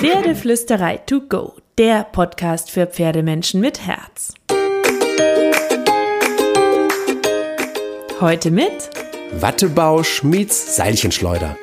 Pferdeflüsterei to go, der Podcast für Pferdemenschen mit Herz. Heute mit Wattebausch meets Seilchenschleuder.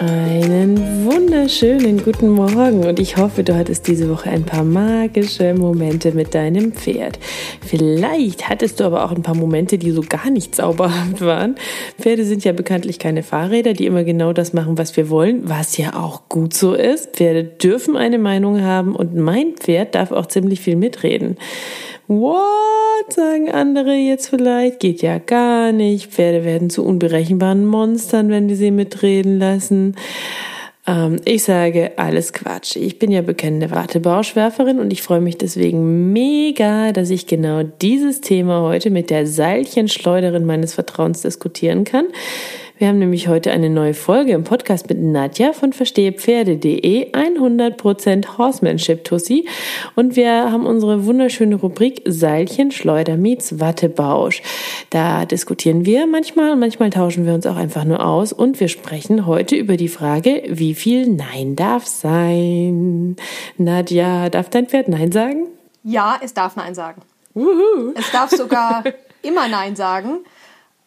Einen wunderschönen guten Morgen und ich hoffe, du hattest diese Woche ein paar magische Momente mit deinem Pferd. Vielleicht hattest du aber auch ein paar Momente, die so gar nicht zauberhaft waren. Pferde sind ja bekanntlich keine Fahrräder, die immer genau das machen, was wir wollen, was ja auch gut so ist. Pferde dürfen eine Meinung haben und mein Pferd darf auch ziemlich viel mitreden. What? sagen andere jetzt vielleicht. Geht ja gar nicht. Pferde werden zu unberechenbaren Monstern, wenn wir sie mitreden lassen. Ähm, ich sage alles Quatsch. Ich bin ja bekennende Wartebauschwerferin und ich freue mich deswegen mega, dass ich genau dieses Thema heute mit der Seilchenschleuderin meines Vertrauens diskutieren kann. Wir haben nämlich heute eine neue Folge im Podcast mit Nadja von verstehepferde.de 100% Horsemanship Tussi und wir haben unsere wunderschöne Rubrik Seilchen, Schleuder meets Wattebausch. Da diskutieren wir manchmal und manchmal tauschen wir uns auch einfach nur aus und wir sprechen heute über die Frage, wie viel Nein darf sein. Nadja, darf dein Pferd Nein sagen? Ja, es darf Nein sagen. Uhu. Es darf sogar immer Nein sagen.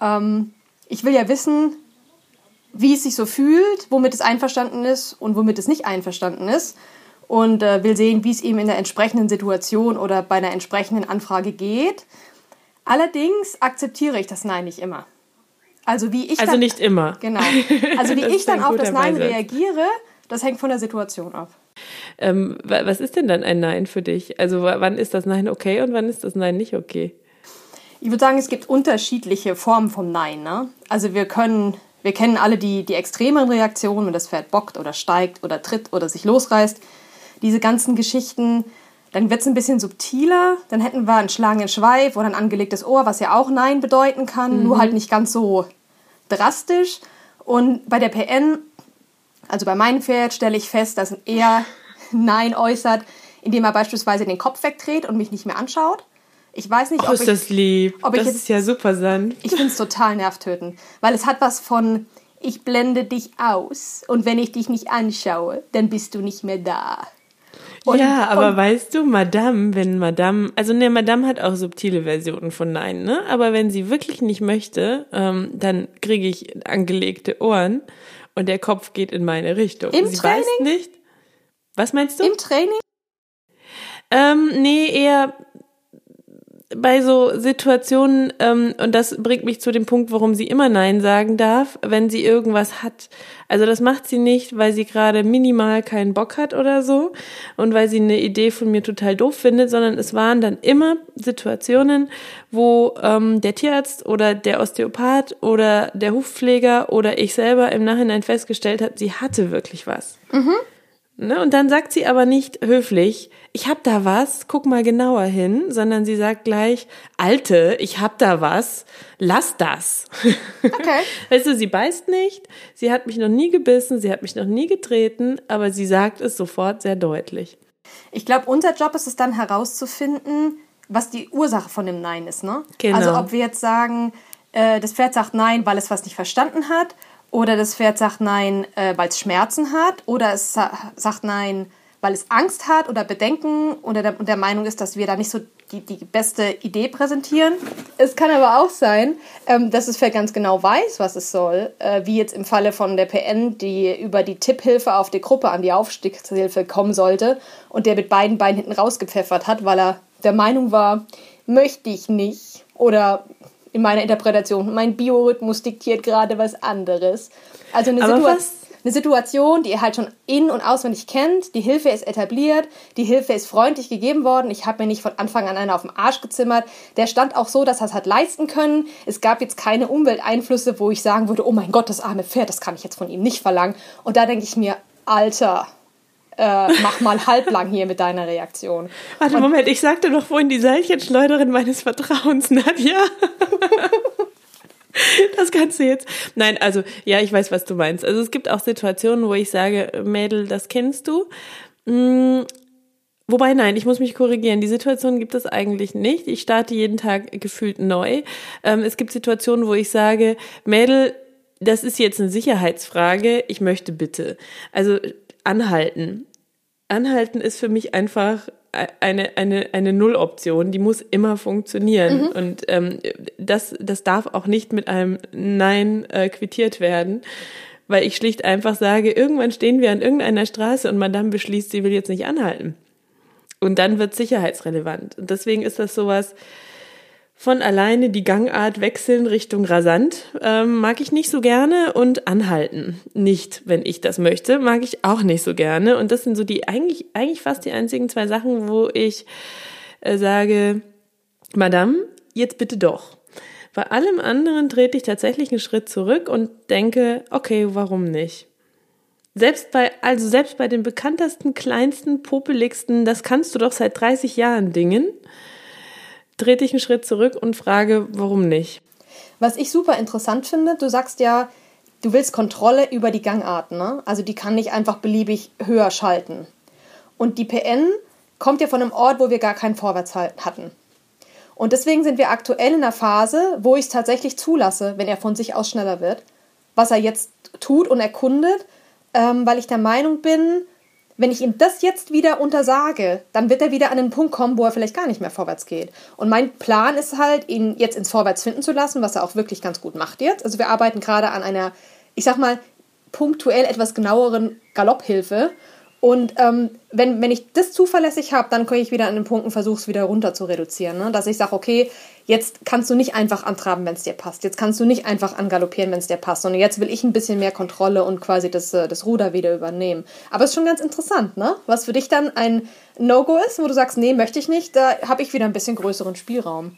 Ähm, ich will ja wissen, wie es sich so fühlt, womit es einverstanden ist und womit es nicht einverstanden ist. Und äh, will sehen, wie es ihm in der entsprechenden Situation oder bei einer entsprechenden Anfrage geht. Allerdings akzeptiere ich das Nein nicht immer. Also wie ich also dann, nicht immer. Genau. Also wie ich dann auf das Nein Beisatz. reagiere, das hängt von der Situation ab. Ähm, was ist denn dann ein Nein für dich? Also wann ist das Nein okay und wann ist das Nein nicht okay? Ich würde sagen, es gibt unterschiedliche Formen vom Nein. Ne? Also wir können wir kennen alle die, die extremen Reaktionen, wenn das Pferd bockt oder steigt oder tritt oder sich losreißt. Diese ganzen Geschichten, dann wird es ein bisschen subtiler. Dann hätten wir einen schlagenden Schweif oder ein angelegtes Ohr, was ja auch Nein bedeuten kann, mhm. nur halt nicht ganz so drastisch. Und bei der PN, also bei meinem Pferd, stelle ich fest, dass er Nein äußert, indem er beispielsweise den Kopf wegdreht und mich nicht mehr anschaut. Ich weiß nicht, oh, ob ist ich, das lieb. Ob das ich jetzt, ist ja super sanft. Ich finde es total nervtötend, weil es hat was von ich blende dich aus und wenn ich dich nicht anschaue, dann bist du nicht mehr da. Und, ja, aber und, weißt du, Madame, wenn Madame, also ne, Madame hat auch subtile Versionen von Nein, ne? Aber wenn sie wirklich nicht möchte, ähm, dann kriege ich angelegte Ohren und der Kopf geht in meine Richtung. Im sie Training? weiß nicht. Was meinst du? Im Training? Ähm, nee, eher bei so Situationen, ähm, und das bringt mich zu dem Punkt, warum sie immer Nein sagen darf, wenn sie irgendwas hat. Also das macht sie nicht, weil sie gerade minimal keinen Bock hat oder so und weil sie eine Idee von mir total doof findet, sondern es waren dann immer Situationen, wo ähm, der Tierarzt oder der Osteopath oder der Hufpfleger oder ich selber im Nachhinein festgestellt hat, sie hatte wirklich was. Mhm. Ne? Und dann sagt sie aber nicht höflich, ich hab da was, guck mal genauer hin, sondern sie sagt gleich, Alte, ich hab da was, lass das. Okay. Weißt du, sie beißt nicht, sie hat mich noch nie gebissen, sie hat mich noch nie getreten, aber sie sagt es sofort sehr deutlich. Ich glaube, unser Job ist es dann herauszufinden, was die Ursache von dem Nein ist. Ne? Genau. Also ob wir jetzt sagen, äh, das Pferd sagt Nein, weil es was nicht verstanden hat oder das Pferd sagt Nein, äh, weil es Schmerzen hat. Oder es sa sagt Nein, weil es Angst hat oder Bedenken oder der, der Meinung ist, dass wir da nicht so die, die beste Idee präsentieren. Es kann aber auch sein, ähm, dass das Pferd ganz genau weiß, was es soll. Äh, wie jetzt im Falle von der PN, die über die Tipphilfe auf die Gruppe an die Aufstiegshilfe kommen sollte und der mit beiden Beinen hinten rausgepfeffert hat, weil er der Meinung war, möchte ich nicht. Oder in meiner Interpretation. Mein Biorhythmus diktiert gerade was anderes. Also eine, Situa eine Situation, die ihr halt schon in- und auswendig kennt. Die Hilfe ist etabliert, die Hilfe ist freundlich gegeben worden. Ich habe mir nicht von Anfang an einen auf den Arsch gezimmert. Der stand auch so, dass er es hat leisten können. Es gab jetzt keine Umwelteinflüsse, wo ich sagen würde, oh mein Gott, das arme Pferd, das kann ich jetzt von ihm nicht verlangen. Und da denke ich mir, Alter, äh, mach mal halblang hier mit deiner Reaktion. Warte, Und Moment, ich sagte doch vorhin die Seilchenschleuderin meines Vertrauens, Nadja. Das kannst du jetzt. Nein, also ja, ich weiß, was du meinst. Also es gibt auch Situationen, wo ich sage, Mädel, das kennst du. Hm, wobei, nein, ich muss mich korrigieren. Die Situation gibt es eigentlich nicht. Ich starte jeden Tag gefühlt neu. Ähm, es gibt Situationen, wo ich sage, Mädel, das ist jetzt eine Sicherheitsfrage. Ich möchte bitte. Also anhalten. Anhalten ist für mich einfach eine, eine, eine Nulloption, die muss immer funktionieren. Mhm. Und ähm, das, das darf auch nicht mit einem Nein äh, quittiert werden, weil ich schlicht einfach sage, irgendwann stehen wir an irgendeiner Straße und Madame beschließt, sie will jetzt nicht anhalten. Und dann wird sicherheitsrelevant. Und deswegen ist das sowas, von alleine die Gangart wechseln Richtung rasant ähm, mag ich nicht so gerne und anhalten nicht, wenn ich das möchte, mag ich auch nicht so gerne. Und das sind so die eigentlich eigentlich fast die einzigen zwei Sachen, wo ich äh, sage, Madame, jetzt bitte doch. Bei allem anderen trete ich tatsächlich einen Schritt zurück und denke, okay, warum nicht? Selbst bei, also selbst bei den bekanntesten, kleinsten, popeligsten, das kannst du doch seit 30 Jahren Dingen, trete ich einen Schritt zurück und frage, warum nicht? Was ich super interessant finde, du sagst ja, du willst Kontrolle über die Gangarten. Ne? Also die kann nicht einfach beliebig höher schalten. Und die PN kommt ja von einem Ort, wo wir gar keinen Vorwärts hatten. Und deswegen sind wir aktuell in einer Phase, wo ich es tatsächlich zulasse, wenn er von sich aus schneller wird, was er jetzt tut und erkundet, ähm, weil ich der Meinung bin, wenn ich ihm das jetzt wieder untersage, dann wird er wieder an den Punkt kommen, wo er vielleicht gar nicht mehr vorwärts geht. Und mein Plan ist halt, ihn jetzt ins Vorwärts finden zu lassen, was er auch wirklich ganz gut macht jetzt. Also wir arbeiten gerade an einer, ich sag mal, punktuell etwas genaueren Galopphilfe. Und ähm, wenn, wenn ich das zuverlässig habe, dann komme ich wieder an den Punkt und versuche es wieder runter zu reduzieren. Ne? Dass ich sage, okay, jetzt kannst du nicht einfach antraben, wenn es dir passt. Jetzt kannst du nicht einfach angaloppieren, wenn es dir passt. Und jetzt will ich ein bisschen mehr Kontrolle und quasi das, äh, das Ruder wieder übernehmen. Aber es ist schon ganz interessant, ne? Was für dich dann ein No-Go ist, wo du sagst, nee, möchte ich nicht, da habe ich wieder ein bisschen größeren Spielraum.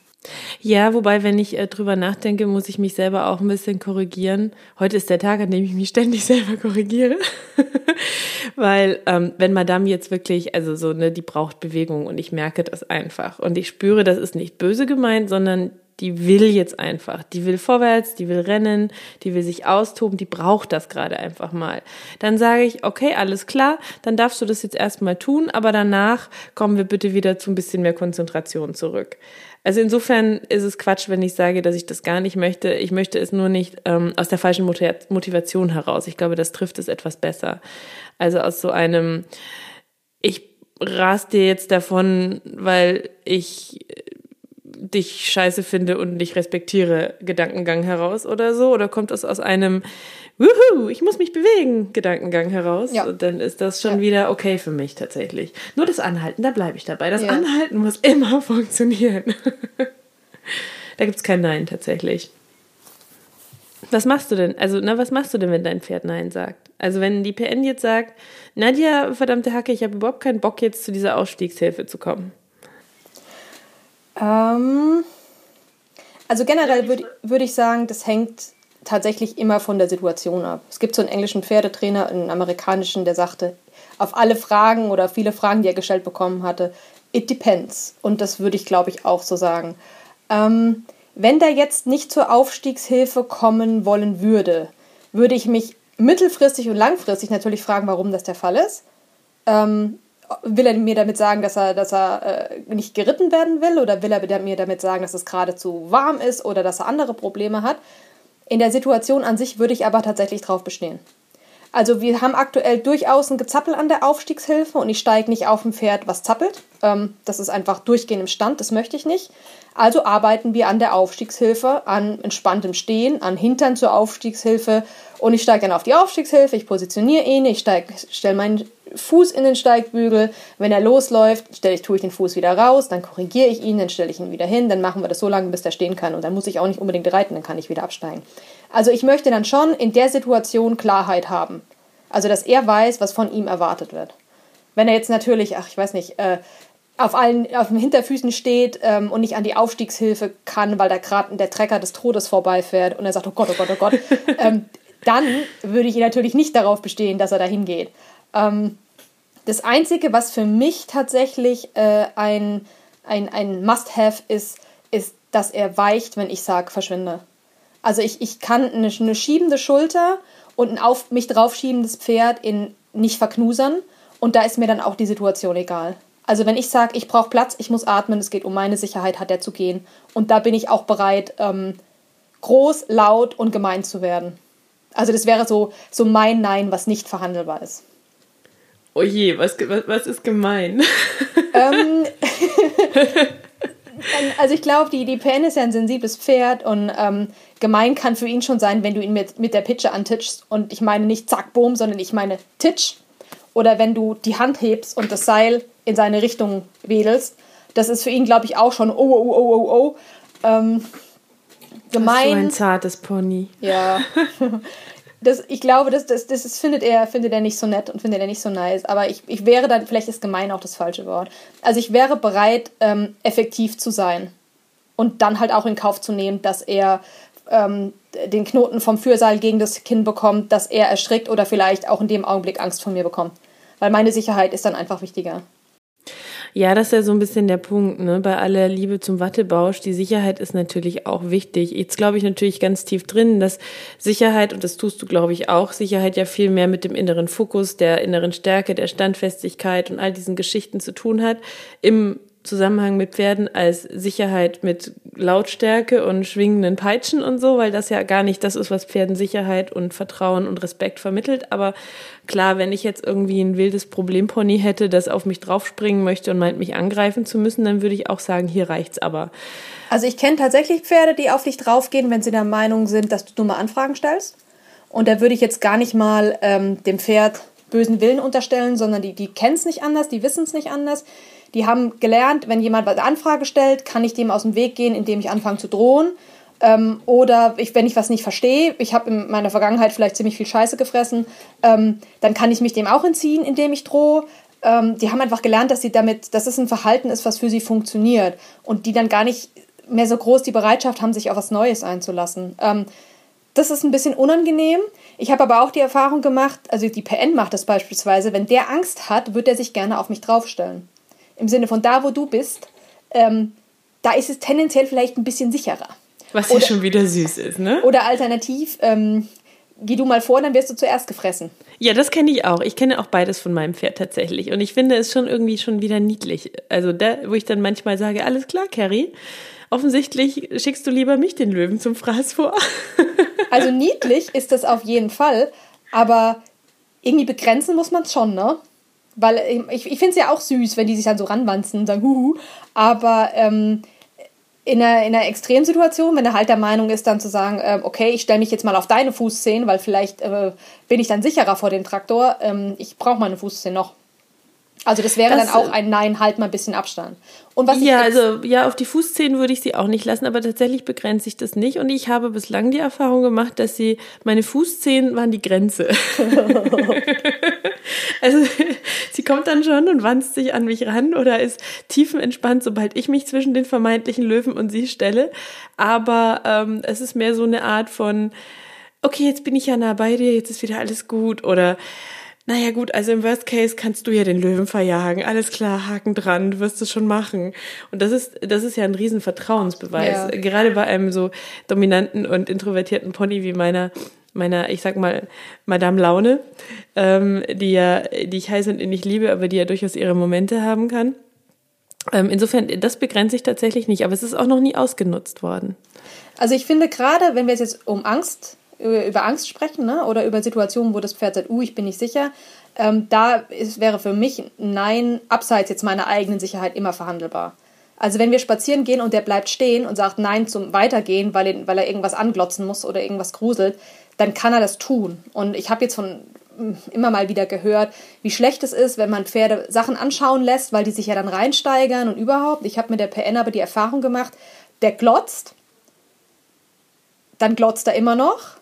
Ja, wobei, wenn ich äh, drüber nachdenke, muss ich mich selber auch ein bisschen korrigieren. Heute ist der Tag, an dem ich mich ständig selber korrigiere. Weil, ähm, wenn Madame jetzt wirklich, also so, ne, die braucht Bewegung und ich merke das einfach. Und ich spüre, das ist nicht böse gemeint, sondern die will jetzt einfach. Die will vorwärts, die will rennen, die will sich austoben, die braucht das gerade einfach mal. Dann sage ich, okay, alles klar, dann darfst du das jetzt erstmal tun, aber danach kommen wir bitte wieder zu ein bisschen mehr Konzentration zurück. Also insofern ist es Quatsch, wenn ich sage, dass ich das gar nicht möchte. Ich möchte es nur nicht ähm, aus der falschen Motivation heraus. Ich glaube, das trifft es etwas besser. Also aus so einem, ich rast dir jetzt davon, weil ich dich scheiße finde und dich respektiere Gedankengang heraus oder so? Oder kommt das aus einem Wuhu, ich muss mich bewegen Gedankengang heraus? Ja. Und dann ist das schon ja. wieder okay für mich tatsächlich. Nur das Anhalten, da bleibe ich dabei. Das ja. Anhalten muss immer funktionieren. da gibt es kein Nein tatsächlich. Was machst du denn? Also, na, was machst du denn, wenn dein Pferd Nein sagt? Also, wenn die PN jetzt sagt, Nadja, verdammte Hacke, ich habe überhaupt keinen Bock, jetzt zu dieser Ausstiegshilfe zu kommen. Ähm, also generell würde würd ich sagen, das hängt tatsächlich immer von der Situation ab. Es gibt so einen englischen Pferdetrainer, einen amerikanischen, der sagte, auf alle Fragen oder viele Fragen, die er gestellt bekommen hatte, it depends. Und das würde ich, glaube ich, auch so sagen. Ähm, wenn der jetzt nicht zur Aufstiegshilfe kommen wollen würde, würde ich mich mittelfristig und langfristig natürlich fragen, warum das der Fall ist. Ähm, will er mir damit sagen, dass er, dass er äh, nicht geritten werden will oder will er mir damit sagen, dass es gerade zu warm ist oder dass er andere Probleme hat? In der Situation an sich würde ich aber tatsächlich drauf bestehen. Also wir haben aktuell durchaus ein Gezappel an der Aufstiegshilfe und ich steige nicht auf ein Pferd, was zappelt. Ähm, das ist einfach durchgehend im Stand, das möchte ich nicht. Also arbeiten wir an der Aufstiegshilfe, an entspanntem Stehen, an Hintern zur Aufstiegshilfe und ich steige dann auf die Aufstiegshilfe, ich positioniere ihn, ich stelle meinen Fuß in den Steigbügel. Wenn er losläuft, stelle ich, tue ich den Fuß wieder raus, dann korrigiere ich ihn, dann stelle ich ihn wieder hin, dann machen wir das so lange, bis er stehen kann und dann muss ich auch nicht unbedingt reiten, dann kann ich wieder absteigen. Also ich möchte dann schon in der Situation Klarheit haben. Also dass er weiß, was von ihm erwartet wird. Wenn er jetzt natürlich, ach ich weiß nicht, äh, auf allen auf den Hinterfüßen steht ähm, und nicht an die Aufstiegshilfe kann, weil da gerade der Trecker des Todes vorbeifährt und er sagt, oh Gott, oh Gott, oh Gott, ähm, dann würde ich natürlich nicht darauf bestehen, dass er da hingeht. Ähm, das Einzige, was für mich tatsächlich äh, ein, ein, ein Must-Have ist, ist, dass er weicht, wenn ich sage, verschwinde. Also ich, ich kann eine, eine schiebende Schulter und ein auf mich draufschiebendes Pferd in nicht verknusern und da ist mir dann auch die Situation egal. Also wenn ich sage, ich brauche Platz, ich muss atmen, es geht um meine Sicherheit, hat er zu gehen. Und da bin ich auch bereit, ähm, groß, laut und gemein zu werden. Also das wäre so, so mein Nein, was nicht verhandelbar ist. Oh je, was, was, was ist gemein? Ähm, also ich glaube, die, die PN ist ja ein sensibles Pferd und ähm, gemein kann für ihn schon sein, wenn du ihn mit, mit der Pitsche antitschst. Und ich meine nicht zack, boom, sondern ich meine titsch. Oder wenn du die Hand hebst und das Seil in seine Richtung wedelst. Das ist für ihn, glaube ich, auch schon oh, oh, oh, oh, oh. Ähm, gemein. So ein zartes Pony. Ja. Das, ich glaube, das, das, das ist, findet, er, findet er nicht so nett und findet er nicht so nice. Aber ich, ich wäre dann, vielleicht ist gemein auch das falsche Wort. Also ich wäre bereit, ähm, effektiv zu sein. Und dann halt auch in Kauf zu nehmen, dass er ähm, den Knoten vom Fürsaal gegen das Kinn bekommt, dass er erschrickt oder vielleicht auch in dem Augenblick Angst vor mir bekommt. Weil meine Sicherheit ist dann einfach wichtiger. Ja, das ist ja so ein bisschen der Punkt, ne? Bei aller Liebe zum Wattebausch, die Sicherheit ist natürlich auch wichtig. Jetzt glaube ich natürlich ganz tief drin, dass Sicherheit, und das tust du, glaube ich, auch, Sicherheit ja viel mehr mit dem inneren Fokus, der inneren Stärke, der Standfestigkeit und all diesen Geschichten zu tun hat. Im Zusammenhang mit Pferden als Sicherheit mit Lautstärke und schwingenden Peitschen und so, weil das ja gar nicht das ist, was Pferden Sicherheit und Vertrauen und Respekt vermittelt. Aber klar, wenn ich jetzt irgendwie ein wildes Problempony hätte, das auf mich draufspringen möchte und meint, mich angreifen zu müssen, dann würde ich auch sagen, hier reicht's aber. Also ich kenne tatsächlich Pferde, die auf dich draufgehen, wenn sie der Meinung sind, dass du dumme Anfragen stellst. Und da würde ich jetzt gar nicht mal ähm, dem Pferd bösen Willen unterstellen, sondern die, die kennen es nicht anders, die wissen es nicht anders die haben gelernt, wenn jemand eine Anfrage stellt, kann ich dem aus dem Weg gehen, indem ich anfange zu drohen. Ähm, oder ich, wenn ich was nicht verstehe, ich habe in meiner Vergangenheit vielleicht ziemlich viel Scheiße gefressen, ähm, dann kann ich mich dem auch entziehen, indem ich drohe. Ähm, die haben einfach gelernt, dass sie damit, dass es ein Verhalten ist, was für sie funktioniert und die dann gar nicht mehr so groß die Bereitschaft haben, sich auf was Neues einzulassen. Ähm, das ist ein bisschen unangenehm. Ich habe aber auch die Erfahrung gemacht, also die PN macht das beispielsweise, wenn der Angst hat, wird er sich gerne auf mich draufstellen. Im Sinne von da, wo du bist, ähm, da ist es tendenziell vielleicht ein bisschen sicherer. Was ja schon wieder süß ist, ne? Oder alternativ, ähm, geh du mal vor, dann wirst du zuerst gefressen. Ja, das kenne ich auch. Ich kenne auch beides von meinem Pferd tatsächlich. Und ich finde es schon irgendwie schon wieder niedlich. Also da, wo ich dann manchmal sage, alles klar, Carrie. Offensichtlich schickst du lieber mich den Löwen zum Fraß vor. also niedlich ist das auf jeden Fall, aber irgendwie begrenzen muss man es schon, ne? Weil ich, ich finde es ja auch süß, wenn die sich dann so ranwanzen und sagen, huhu. Aber ähm, in einer, in einer Extremsituation, wenn er halt der Meinung ist, dann zu sagen, äh, okay, ich stelle mich jetzt mal auf deine Fußzehen, weil vielleicht äh, bin ich dann sicherer vor dem Traktor. Ähm, ich brauche meine Fußzehen noch. Also das wäre das, dann auch ein Nein, halt mal ein bisschen Abstand. Und was ja, also ja, auf die Fußzehen würde ich sie auch nicht lassen, aber tatsächlich begrenze ich das nicht. Und ich habe bislang die Erfahrung gemacht, dass sie meine Fußzehen waren die Grenze. also sie kommt dann schon und wanzt sich an mich ran oder ist tiefenentspannt, sobald ich mich zwischen den vermeintlichen Löwen und sie stelle. Aber ähm, es ist mehr so eine Art von okay, jetzt bin ich ja nah bei dir, jetzt ist wieder alles gut oder naja gut, also im Worst Case kannst du ja den Löwen verjagen. Alles klar, Haken dran, du wirst es schon machen. Und das ist, das ist ja ein riesen Vertrauensbeweis. Ja. Gerade bei einem so dominanten und introvertierten Pony wie meiner, meiner, ich sag mal, Madame Laune, ähm, die ja, die ich heiß und innig liebe, aber die ja durchaus ihre Momente haben kann. Ähm, insofern, das begrenze ich tatsächlich nicht, aber es ist auch noch nie ausgenutzt worden. Also ich finde gerade, wenn wir es jetzt um Angst über Angst sprechen ne? oder über Situationen, wo das Pferd sagt, uh, ich bin nicht sicher. Ähm, da ist, wäre für mich Nein abseits jetzt meiner eigenen Sicherheit immer verhandelbar. Also wenn wir spazieren gehen und der bleibt stehen und sagt Nein zum Weitergehen, weil, er, weil er irgendwas anglotzen muss oder irgendwas gruselt, dann kann er das tun. Und ich habe jetzt von hm, immer mal wieder gehört, wie schlecht es ist, wenn man Pferde Sachen anschauen lässt, weil die sich ja dann reinsteigern und überhaupt. Ich habe mit der PN aber die Erfahrung gemacht, der glotzt, dann glotzt er immer noch,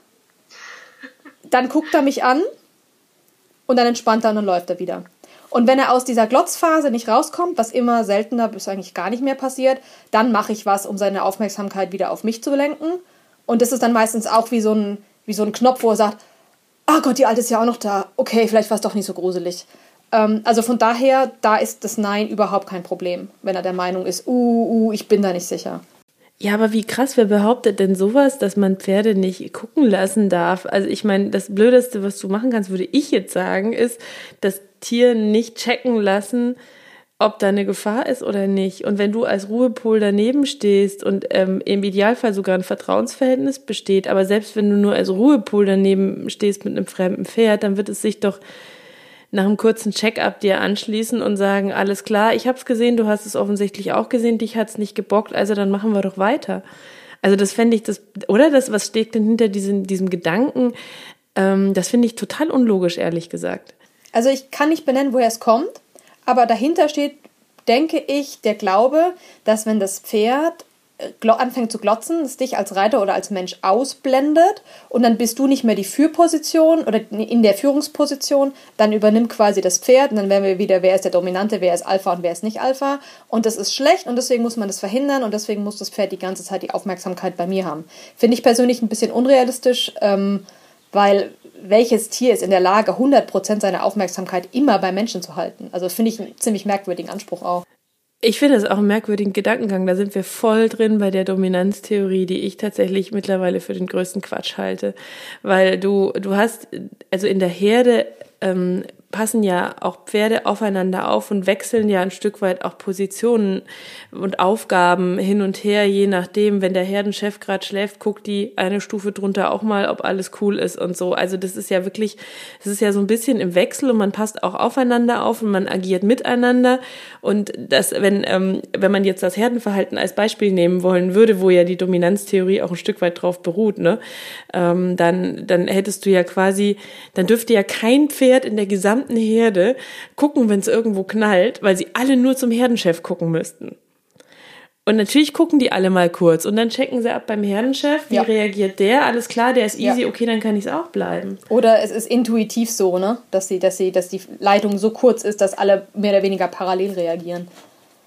dann guckt er mich an und dann entspannt er und dann läuft er wieder. Und wenn er aus dieser Glotzphase nicht rauskommt, was immer seltener bis eigentlich gar nicht mehr passiert, dann mache ich was, um seine Aufmerksamkeit wieder auf mich zu lenken. Und das ist dann meistens auch wie so ein, wie so ein Knopf, wo er sagt, ah oh Gott, die Alte ist ja auch noch da. Okay, vielleicht war es doch nicht so gruselig. Ähm, also von daher, da ist das Nein überhaupt kein Problem, wenn er der Meinung ist, uh, uh, ich bin da nicht sicher. Ja, aber wie krass, wer behauptet denn sowas, dass man Pferde nicht gucken lassen darf? Also ich meine, das Blödeste, was du machen kannst, würde ich jetzt sagen, ist, das Tier nicht checken lassen, ob da eine Gefahr ist oder nicht. Und wenn du als Ruhepol daneben stehst und ähm, im Idealfall sogar ein Vertrauensverhältnis besteht, aber selbst wenn du nur als Ruhepol daneben stehst mit einem fremden Pferd, dann wird es sich doch nach einem kurzen Check-up dir anschließen und sagen, alles klar, ich habe es gesehen, du hast es offensichtlich auch gesehen, dich hat's nicht gebockt, also dann machen wir doch weiter. Also das fände ich das, oder das, was steckt denn hinter diesem, diesem Gedanken, ähm, das finde ich total unlogisch, ehrlich gesagt. Also ich kann nicht benennen, woher es kommt, aber dahinter steht, denke ich, der Glaube, dass wenn das Pferd anfängt zu glotzen, es dich als Reiter oder als Mensch ausblendet und dann bist du nicht mehr die Führposition oder in der Führungsposition, dann übernimmt quasi das Pferd und dann werden wir wieder, wer ist der Dominante, wer ist Alpha und wer ist nicht Alpha und das ist schlecht und deswegen muss man das verhindern und deswegen muss das Pferd die ganze Zeit die Aufmerksamkeit bei mir haben. Finde ich persönlich ein bisschen unrealistisch, ähm, weil welches Tier ist in der Lage, 100% seiner Aufmerksamkeit immer bei Menschen zu halten? Also finde ich einen ziemlich merkwürdigen Anspruch auch. Ich finde das auch einen merkwürdigen Gedankengang. Da sind wir voll drin bei der Dominanztheorie, die ich tatsächlich mittlerweile für den größten Quatsch halte. Weil du, du hast, also in der Herde ähm, passen ja auch Pferde aufeinander auf und wechseln ja ein Stück weit auch Positionen und Aufgaben hin und her, je nachdem, wenn der Herdenchef gerade schläft, guckt die eine Stufe drunter auch mal, ob alles cool ist und so. Also das ist ja wirklich, das ist ja so ein bisschen im Wechsel und man passt auch aufeinander auf und man agiert miteinander. Und das, wenn, ähm, wenn man jetzt das Herdenverhalten als Beispiel nehmen wollen würde, wo ja die Dominanztheorie auch ein Stück weit drauf beruht, ne, ähm, dann, dann hättest du ja quasi, dann dürfte ja kein Pferd in der gesamten gesamten Herde gucken, wenn es irgendwo knallt, weil sie alle nur zum Herdenchef gucken müssten. Und natürlich gucken die alle mal kurz und dann checken sie ab beim Herdenchef, wie ja. reagiert der? Alles klar, der ist easy, ja. okay, dann kann ich es auch bleiben. Oder es ist intuitiv so, ne? Dass sie, dass sie, dass die Leitung so kurz ist, dass alle mehr oder weniger parallel reagieren.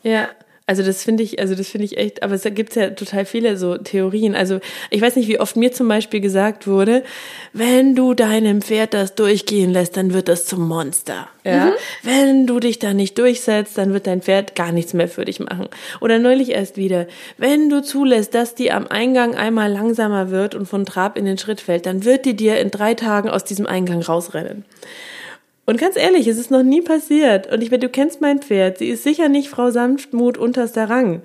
Ja. Also das finde ich, also das finde ich echt, aber es gibt ja total viele so Theorien. Also ich weiß nicht, wie oft mir zum Beispiel gesagt wurde, wenn du deinem Pferd das durchgehen lässt, dann wird das zum Monster. Ja? Mhm. Wenn du dich da nicht durchsetzt, dann wird dein Pferd gar nichts mehr für dich machen. Oder neulich erst wieder, wenn du zulässt, dass die am Eingang einmal langsamer wird und von Trab in den Schritt fällt, dann wird die dir in drei Tagen aus diesem Eingang rausrennen. Und ganz ehrlich, es ist noch nie passiert. Und ich meine, du kennst mein Pferd. Sie ist sicher nicht Frau Sanftmut unterster Rang.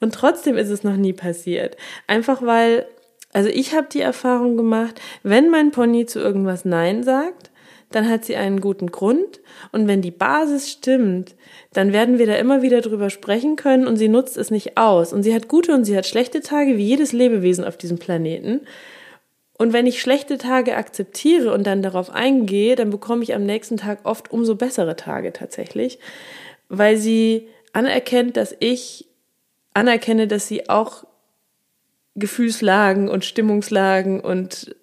Und trotzdem ist es noch nie passiert. Einfach weil, also ich habe die Erfahrung gemacht, wenn mein Pony zu irgendwas Nein sagt, dann hat sie einen guten Grund. Und wenn die Basis stimmt, dann werden wir da immer wieder drüber sprechen können und sie nutzt es nicht aus. Und sie hat gute und sie hat schlechte Tage, wie jedes Lebewesen auf diesem Planeten. Und wenn ich schlechte Tage akzeptiere und dann darauf eingehe, dann bekomme ich am nächsten Tag oft umso bessere Tage tatsächlich, weil sie anerkennt, dass ich anerkenne, dass sie auch Gefühlslagen und Stimmungslagen und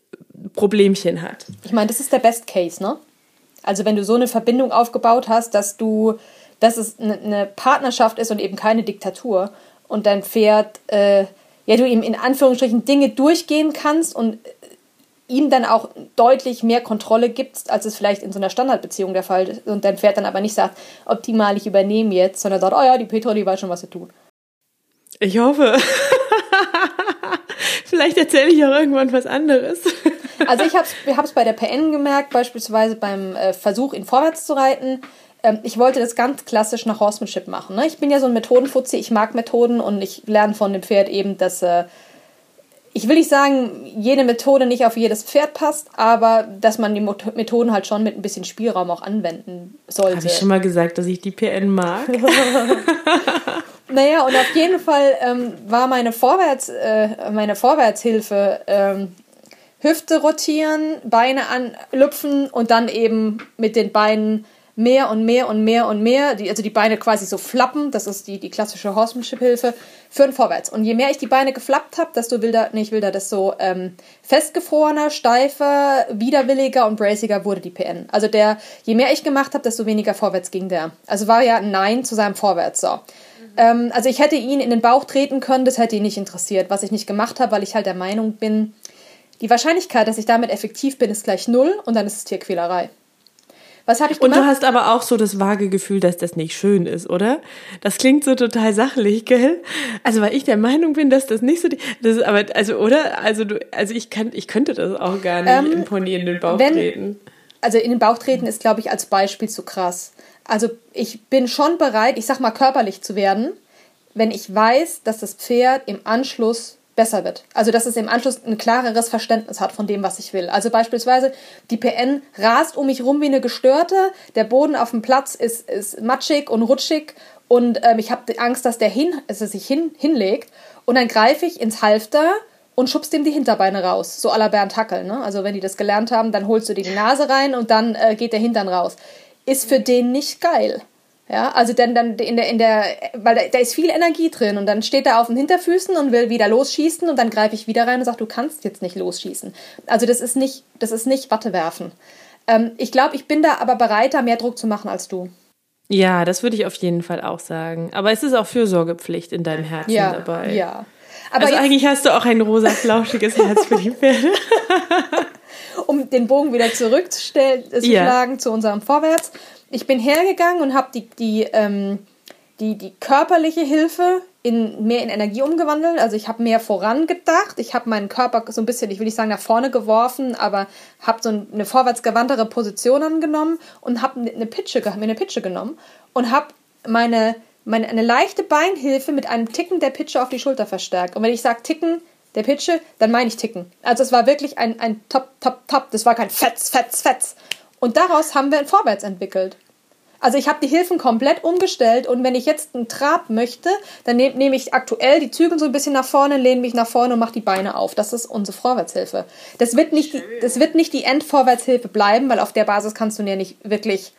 Problemchen hat. Ich meine, das ist der Best Case, ne? Also wenn du so eine Verbindung aufgebaut hast, dass du, dass es eine Partnerschaft ist und eben keine Diktatur und dein Pferd, äh, ja, du ihm in Anführungsstrichen Dinge durchgehen kannst und ihm dann auch deutlich mehr Kontrolle gibst, als es vielleicht in so einer Standardbeziehung der Fall ist. Und dein Pferd dann aber nicht sagt, optimal, ich übernehme jetzt, sondern sagt, oh ja, die Petra, die weiß schon, was sie tut. Ich hoffe. vielleicht erzähle ich auch irgendwann was anderes. also ich habe es bei der PN gemerkt, beispielsweise beim äh, Versuch, ihn vorwärts zu reiten. Ähm, ich wollte das ganz klassisch nach Horsemanship machen. Ne? Ich bin ja so ein Methodenfuzzi, ich mag Methoden und ich lerne von dem Pferd eben, dass... Ich will nicht sagen, jede Methode nicht auf jedes Pferd passt, aber dass man die Methoden halt schon mit ein bisschen Spielraum auch anwenden sollte. Habe ich schon mal gesagt, dass ich die PN mag? naja, und auf jeden Fall ähm, war meine, Vorwärts, äh, meine Vorwärtshilfe ähm, Hüfte rotieren, Beine anlüpfen und dann eben mit den Beinen mehr und mehr und mehr und mehr, die, also die Beine quasi so flappen, das ist die, die klassische Horsemanship-Hilfe, führen vorwärts. Und je mehr ich die Beine geflappt habe, desto wilder, nicht wilder, desto ähm, festgefrorener, steifer, widerwilliger und braciger wurde die PN. Also der, je mehr ich gemacht habe, desto weniger vorwärts ging der. Also war ja ein Nein zu seinem Vorwärts. So. Mhm. Ähm, also ich hätte ihn in den Bauch treten können, das hätte ihn nicht interessiert, was ich nicht gemacht habe, weil ich halt der Meinung bin, die Wahrscheinlichkeit, dass ich damit effektiv bin, ist gleich null und dann ist es Tierquälerei. Was habe ich gemacht? Und du hast aber auch so das vage Gefühl, dass das nicht schön ist, oder? Das klingt so total sachlich, gell? Also weil ich der Meinung bin, dass das nicht so, das ist aber also oder also du also ich kann ich könnte das auch gar nicht ähm, im Pony in den Bauch wenn, treten. Also in den Bauch treten ist glaube ich als Beispiel zu krass. Also ich bin schon bereit, ich sag mal körperlich zu werden, wenn ich weiß, dass das Pferd im Anschluss besser wird. Also dass es im Anschluss ein klareres Verständnis hat von dem, was ich will. Also beispielsweise die PN rast um mich rum wie eine Gestörte, der Boden auf dem Platz ist, ist matschig und rutschig und ähm, ich habe Angst, dass der hin, also sich hin, hinlegt und dann greife ich ins Halfter und schubst ihm die Hinterbeine raus. So la Bernd Hackel. Ne? Also wenn die das gelernt haben, dann holst du dir die Nase rein und dann äh, geht der Hintern raus. Ist für den nicht geil. Ja, also dann, dann in der, in der, weil da, da ist viel Energie drin und dann steht er auf den Hinterfüßen und will wieder losschießen und dann greife ich wieder rein und sage, du kannst jetzt nicht losschießen. Also das ist nicht, das ist nicht Watte werfen. Ähm, ich glaube, ich bin da aber bereiter, mehr Druck zu machen als du. Ja, das würde ich auf jeden Fall auch sagen. Aber es ist auch Fürsorgepflicht in deinem Herzen ja, dabei. Ja. Aber also eigentlich hast du auch ein rosa, flauschiges Herz für die Pferde. um den Bogen wieder zurückzustellen, zu ja. schlagen zu unserem Vorwärts. Ich bin hergegangen und habe die, die, ähm, die, die körperliche Hilfe in, mehr in Energie umgewandelt. Also ich habe mehr vorangedacht. Ich habe meinen Körper so ein bisschen, ich will nicht sagen nach vorne geworfen, aber habe so eine vorwärtsgewandtere Position angenommen und habe eine Pitsche, mir eine Pitsche genommen und habe meine meine, eine leichte Beinhilfe mit einem Ticken der Pitsche auf die Schulter verstärkt. Und wenn ich sage Ticken der Pitsche, dann meine ich Ticken. Also es war wirklich ein, ein Top, Top, Top. Das war kein Fetz, Fetz, Fetz. Und daraus haben wir ein Vorwärts entwickelt. Also ich habe die Hilfen komplett umgestellt und wenn ich jetzt einen Trab möchte, dann nehme nehm ich aktuell die Zügel so ein bisschen nach vorne, lehne mich nach vorne und mache die Beine auf. Das ist unsere Vorwärtshilfe. Das wird nicht, die, das wird nicht die Endvorwärtshilfe bleiben, weil auf der Basis kannst du ja nicht wirklich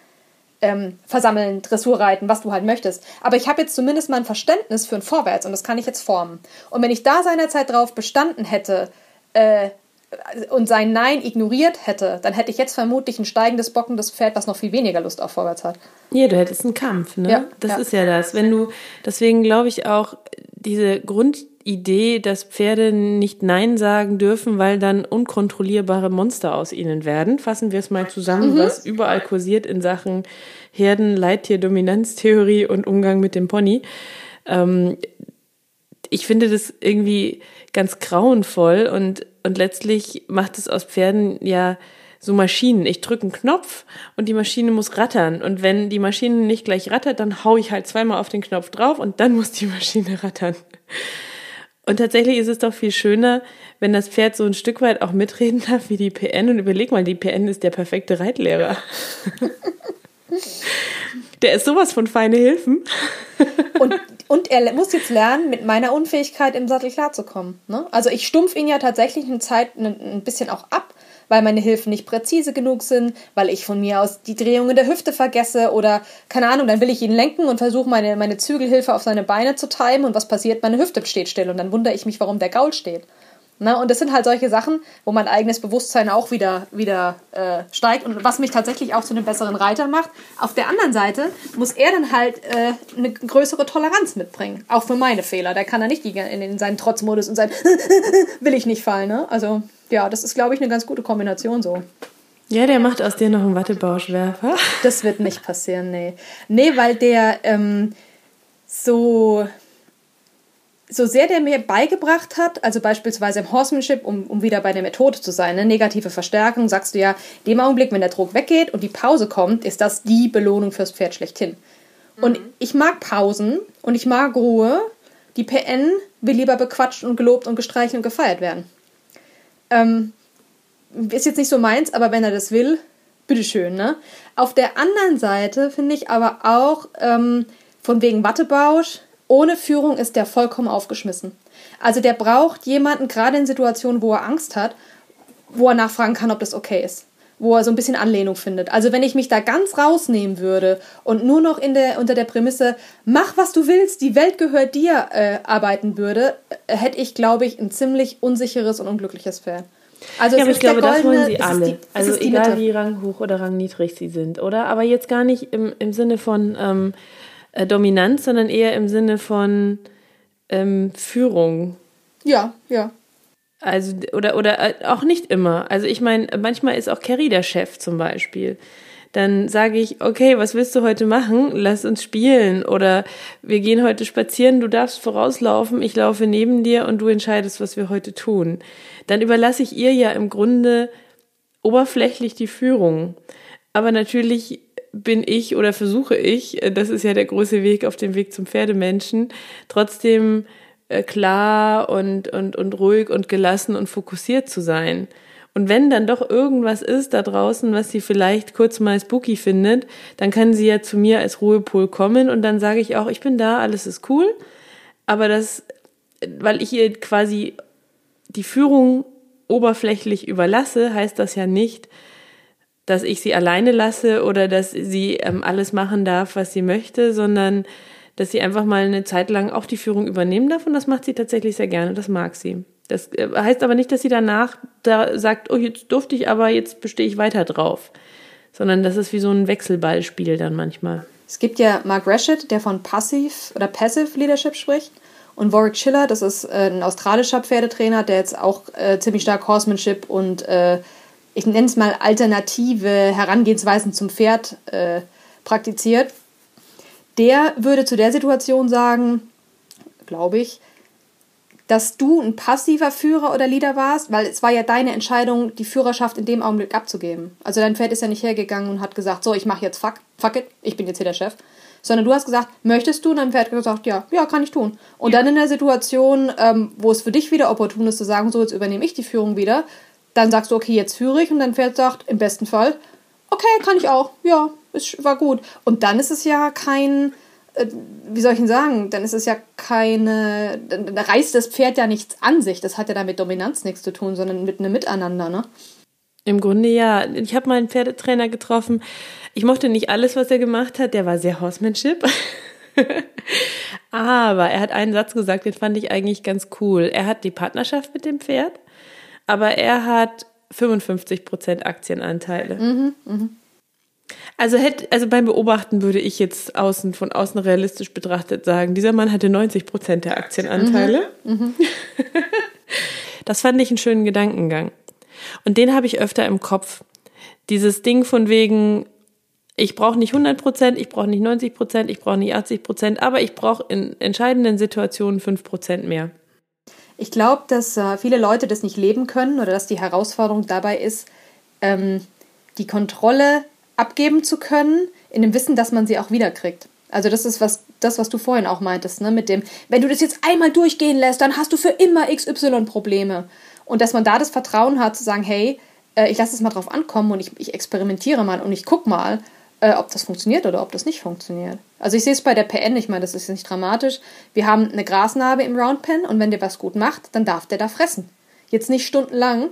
ähm, versammeln, Dressurreiten, was du halt möchtest. Aber ich habe jetzt zumindest mal ein Verständnis für ein Vorwärts und das kann ich jetzt formen. Und wenn ich da seinerzeit drauf bestanden hätte äh, und sein Nein ignoriert hätte, dann hätte ich jetzt vermutlich ein steigendes, bockendes Pferd, was noch viel weniger Lust auf Vorwärts hat. Ja, du hättest einen Kampf, ne? Ja, das ja. ist ja das. Wenn du, deswegen glaube ich auch, diese Grundidee, dass Pferde nicht Nein sagen dürfen, weil dann unkontrollierbare Monster aus ihnen werden. Fassen wir es mal zusammen, mhm. was überall kursiert in Sachen Herden, Leittier, Dominanztheorie und Umgang mit dem Pony. Ähm, ich finde das irgendwie ganz grauenvoll und, und letztlich macht es aus Pferden ja so Maschinen. Ich drücke einen Knopf und die Maschine muss rattern. Und wenn die Maschine nicht gleich rattert, dann hau ich halt zweimal auf den Knopf drauf und dann muss die Maschine rattern. Und tatsächlich ist es doch viel schöner, wenn das Pferd so ein Stück weit auch mitreden darf wie die PN. Und überleg mal, die PN ist der perfekte Reitlehrer. der ist sowas von feine Hilfen. und, und er muss jetzt lernen, mit meiner Unfähigkeit im Sattel klarzukommen. Ne? Also ich stumpf ihn ja tatsächlich eine Zeit ein bisschen auch ab weil meine Hilfen nicht präzise genug sind, weil ich von mir aus die Drehungen der Hüfte vergesse oder keine Ahnung, dann will ich ihn lenken und versuche meine, meine Zügelhilfe auf seine Beine zu timen und was passiert? Meine Hüfte steht still und dann wundere ich mich, warum der Gaul steht. Na, und das sind halt solche Sachen, wo mein eigenes Bewusstsein auch wieder, wieder äh, steigt und was mich tatsächlich auch zu einem besseren Reiter macht. Auf der anderen Seite muss er dann halt äh, eine größere Toleranz mitbringen, auch für meine Fehler. Der kann er nicht in, in seinen Trotzmodus und sein will ich nicht fallen. Ne? Also ja, das ist, glaube ich, eine ganz gute Kombination so. Ja, der macht aus dir noch einen Wattebauschwerfer. Das wird nicht passieren, nee. Nee, weil der ähm, so so sehr der mir beigebracht hat, also beispielsweise im Horsemanship, um, um wieder bei der Methode zu sein, eine negative Verstärkung, sagst du ja, dem Augenblick, wenn der Druck weggeht und die Pause kommt, ist das die Belohnung fürs Pferd schlechthin. Mhm. Und ich mag Pausen und ich mag Ruhe. Die PN will lieber bequatscht und gelobt und gestreichelt und gefeiert werden. Ähm, ist jetzt nicht so meins, aber wenn er das will, bitteschön, ne? Auf der anderen Seite finde ich aber auch, ähm, von wegen Wattebausch, ohne Führung ist der vollkommen aufgeschmissen. Also der braucht jemanden, gerade in Situationen, wo er Angst hat, wo er nachfragen kann, ob das okay ist. Wo er so ein bisschen Anlehnung findet. Also wenn ich mich da ganz rausnehmen würde und nur noch in der, unter der Prämisse, mach was du willst, die Welt gehört dir, äh, arbeiten würde, äh, hätte ich, glaube ich, ein ziemlich unsicheres und unglückliches Pferd. Also ja, aber ich glaube, goldene, das wollen sie alle. Die, also egal Mitte. wie ranghoch oder rangniedrig sie sind, oder? Aber jetzt gar nicht im, im Sinne von ähm, äh, Dominanz, sondern eher im Sinne von ähm, Führung. Ja, ja. Also, oder, oder äh, auch nicht immer. Also, ich meine, manchmal ist auch Carrie der Chef zum Beispiel. Dann sage ich, okay, was willst du heute machen? Lass uns spielen. Oder wir gehen heute spazieren, du darfst vorauslaufen, ich laufe neben dir und du entscheidest, was wir heute tun. Dann überlasse ich ihr ja im Grunde oberflächlich die Führung. Aber natürlich bin ich oder versuche ich, äh, das ist ja der große Weg auf dem Weg zum Pferdemenschen, trotzdem äh, klar und, und, und ruhig und gelassen und fokussiert zu sein. Und wenn dann doch irgendwas ist da draußen, was sie vielleicht kurz mal spooky findet, dann kann sie ja zu mir als Ruhepol kommen und dann sage ich auch, ich bin da, alles ist cool. Aber das, weil ich ihr quasi die Führung oberflächlich überlasse, heißt das ja nicht, dass ich sie alleine lasse oder dass sie ähm, alles machen darf, was sie möchte, sondern dass sie einfach mal eine Zeit lang auch die Führung übernehmen darf und das macht sie tatsächlich sehr gerne, das mag sie. Das äh, heißt aber nicht, dass sie danach da sagt, oh, jetzt durfte ich, aber jetzt bestehe ich weiter drauf. Sondern das ist wie so ein Wechselballspiel dann manchmal. Es gibt ja Mark Rashid, der von Passive oder Passive Leadership spricht. Und Warwick Schiller, das ist äh, ein australischer Pferdetrainer, der jetzt auch äh, ziemlich stark Horsemanship und äh, ich nenne es mal alternative Herangehensweisen zum Pferd äh, praktiziert. Der würde zu der Situation sagen, glaube ich, dass du ein passiver Führer oder Leader warst, weil es war ja deine Entscheidung, die Führerschaft in dem Augenblick abzugeben. Also dein Pferd ist ja nicht hergegangen und hat gesagt, so, ich mache jetzt fuck, fuck it, ich bin jetzt hier der Chef. Sondern du hast gesagt, möchtest du? Und dein Pferd hat gesagt, ja, ja, kann ich tun. Und ja. dann in der Situation, ähm, wo es für dich wieder opportun ist zu sagen, so, jetzt übernehme ich die Führung wieder, dann sagst du, okay, jetzt führe ich und dein Pferd sagt, im besten Fall, okay, kann ich auch, ja, es war gut. Und dann ist es ja kein, äh, wie soll ich denn sagen, dann ist es ja keine, dann reißt das Pferd ja nichts an sich. Das hat ja damit Dominanz nichts zu tun, sondern mit einem Miteinander, ne? Im Grunde ja. Ich habe mal einen Pferdetrainer getroffen. Ich mochte nicht alles, was er gemacht hat. Der war sehr Horsemanship. aber er hat einen Satz gesagt, den fand ich eigentlich ganz cool. Er hat die Partnerschaft mit dem Pferd, aber er hat 55 Prozent Aktienanteile. Mhm, mh. Also hätte, also beim Beobachten würde ich jetzt außen, von außen realistisch betrachtet sagen, dieser Mann hatte 90 Prozent der Aktienanteile. Mhm. Mhm. Das fand ich einen schönen Gedankengang. Und den habe ich öfter im Kopf. Dieses Ding von wegen, ich brauche nicht 100 Prozent, ich brauche nicht 90 Prozent, ich brauche nicht 80 Prozent, aber ich brauche in entscheidenden Situationen 5 Prozent mehr. Ich glaube, dass äh, viele Leute das nicht leben können oder dass die Herausforderung dabei ist, ähm, die Kontrolle abgeben zu können, in dem Wissen, dass man sie auch wiederkriegt. Also das ist was, das, was du vorhin auch meintest, ne? Mit dem, wenn du das jetzt einmal durchgehen lässt, dann hast du für immer XY-Probleme. Und dass man da das Vertrauen hat, zu sagen, hey, äh, ich lasse es mal drauf ankommen und ich, ich experimentiere mal und ich gucke mal, äh, ob das funktioniert oder ob das nicht funktioniert. Also ich sehe es bei der PN, ich meine, das ist nicht dramatisch. Wir haben eine Grasnarbe im Roundpen und wenn der was gut macht, dann darf der da fressen. Jetzt nicht stundenlang,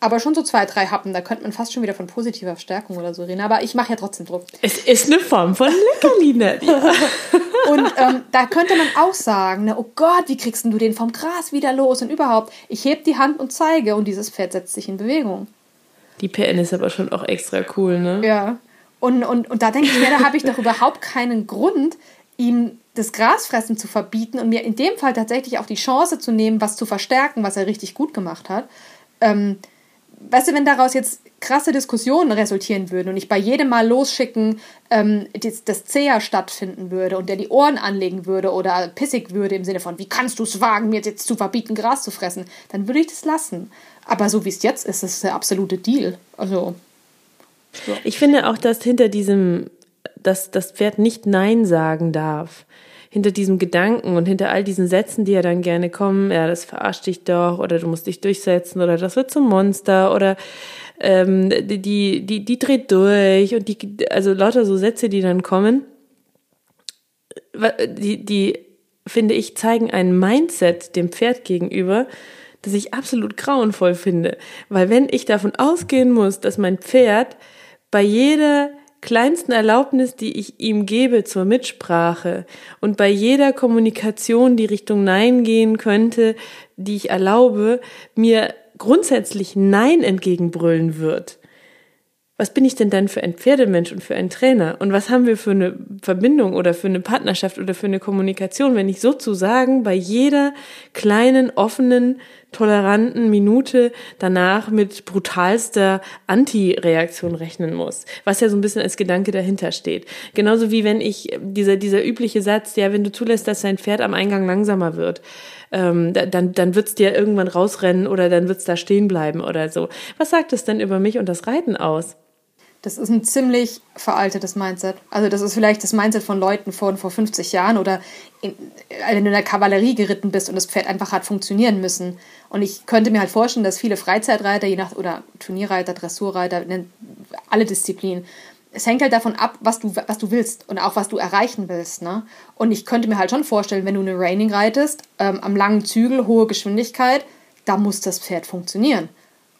aber schon so zwei, drei Happen, da könnte man fast schon wieder von positiver Stärkung oder so reden. Aber ich mache ja trotzdem Druck. Es ist eine Form von Leckerline. und ähm, da könnte man auch sagen, ne, oh Gott, wie kriegst du den vom Gras wieder los? Und überhaupt, ich heb die Hand und zeige und dieses Pferd setzt sich in Bewegung. Die PN ist aber schon auch extra cool, ne? Ja. Und, und, und da denke ich mir, da habe ich doch überhaupt keinen Grund, ihm das Grasfressen zu verbieten und mir in dem Fall tatsächlich auch die Chance zu nehmen, was zu verstärken, was er richtig gut gemacht hat. Ähm, weißt du, wenn daraus jetzt krasse Diskussionen resultieren würden und ich bei jedem Mal losschicken, ähm, das, das Zeher stattfinden würde und der die Ohren anlegen würde oder pissig würde im Sinne von, wie kannst du es wagen, mir jetzt zu verbieten, Gras zu fressen, dann würde ich das lassen. Aber so wie es jetzt ist, ist es der absolute Deal. Also. Ich finde auch, dass hinter diesem, dass das Pferd nicht Nein sagen darf hinter diesem Gedanken und hinter all diesen Sätzen, die ja dann gerne kommen, ja, das verarscht dich doch oder du musst dich durchsetzen oder das wird zum Monster oder ähm, die, die, die, die dreht durch und die, also lauter so Sätze, die dann kommen, die, die, finde ich, zeigen ein Mindset dem Pferd gegenüber, das ich absolut grauenvoll finde. Weil wenn ich davon ausgehen muss, dass mein Pferd bei jeder kleinsten Erlaubnis, die ich ihm gebe zur Mitsprache und bei jeder Kommunikation, die Richtung Nein gehen könnte, die ich erlaube, mir grundsätzlich Nein entgegenbrüllen wird. Was bin ich denn dann für ein Pferdemensch und für ein Trainer? Und was haben wir für eine Verbindung oder für eine Partnerschaft oder für eine Kommunikation, wenn ich sozusagen bei jeder kleinen, offenen toleranten Minute danach mit brutalster Anti-Reaktion rechnen muss, was ja so ein bisschen als Gedanke dahinter steht. Genauso wie wenn ich dieser, dieser übliche Satz, ja, wenn du zulässt, dass dein Pferd am Eingang langsamer wird, ähm, dann, dann wird's dir irgendwann rausrennen oder dann wird's da stehen bleiben oder so. Was sagt es denn über mich und das Reiten aus? Das ist ein ziemlich veraltetes Mindset. Also das ist vielleicht das Mindset von Leuten von vor 50 Jahren oder in, wenn du in der Kavallerie geritten bist und das Pferd einfach hat funktionieren müssen. Und ich könnte mir halt vorstellen, dass viele Freizeitreiter, je nach oder Turnierreiter, Dressurreiter, alle Disziplinen, es hängt halt davon ab, was du, was du willst und auch was du erreichen willst. Ne? Und ich könnte mir halt schon vorstellen, wenn du eine Raining reitest, ähm, am langen Zügel, hohe Geschwindigkeit, da muss das Pferd funktionieren.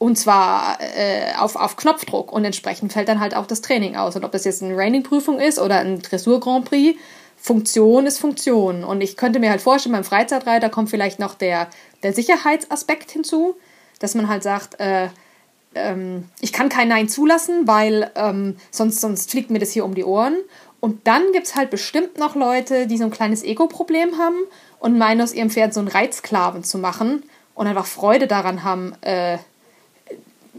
Und zwar äh, auf, auf Knopfdruck. Und entsprechend fällt dann halt auch das Training aus. Und ob das jetzt eine Raining-Prüfung ist oder ein Dressur-Grand Prix, Funktion ist Funktion. Und ich könnte mir halt vorstellen, beim Freizeitreiter kommt vielleicht noch der, der Sicherheitsaspekt hinzu, dass man halt sagt, äh, ähm, ich kann kein Nein zulassen, weil ähm, sonst, sonst fliegt mir das hier um die Ohren. Und dann gibt es halt bestimmt noch Leute, die so ein kleines Ego-Problem haben und meinen, aus ihrem Pferd so einen Reizsklaven zu machen und einfach Freude daran haben, äh,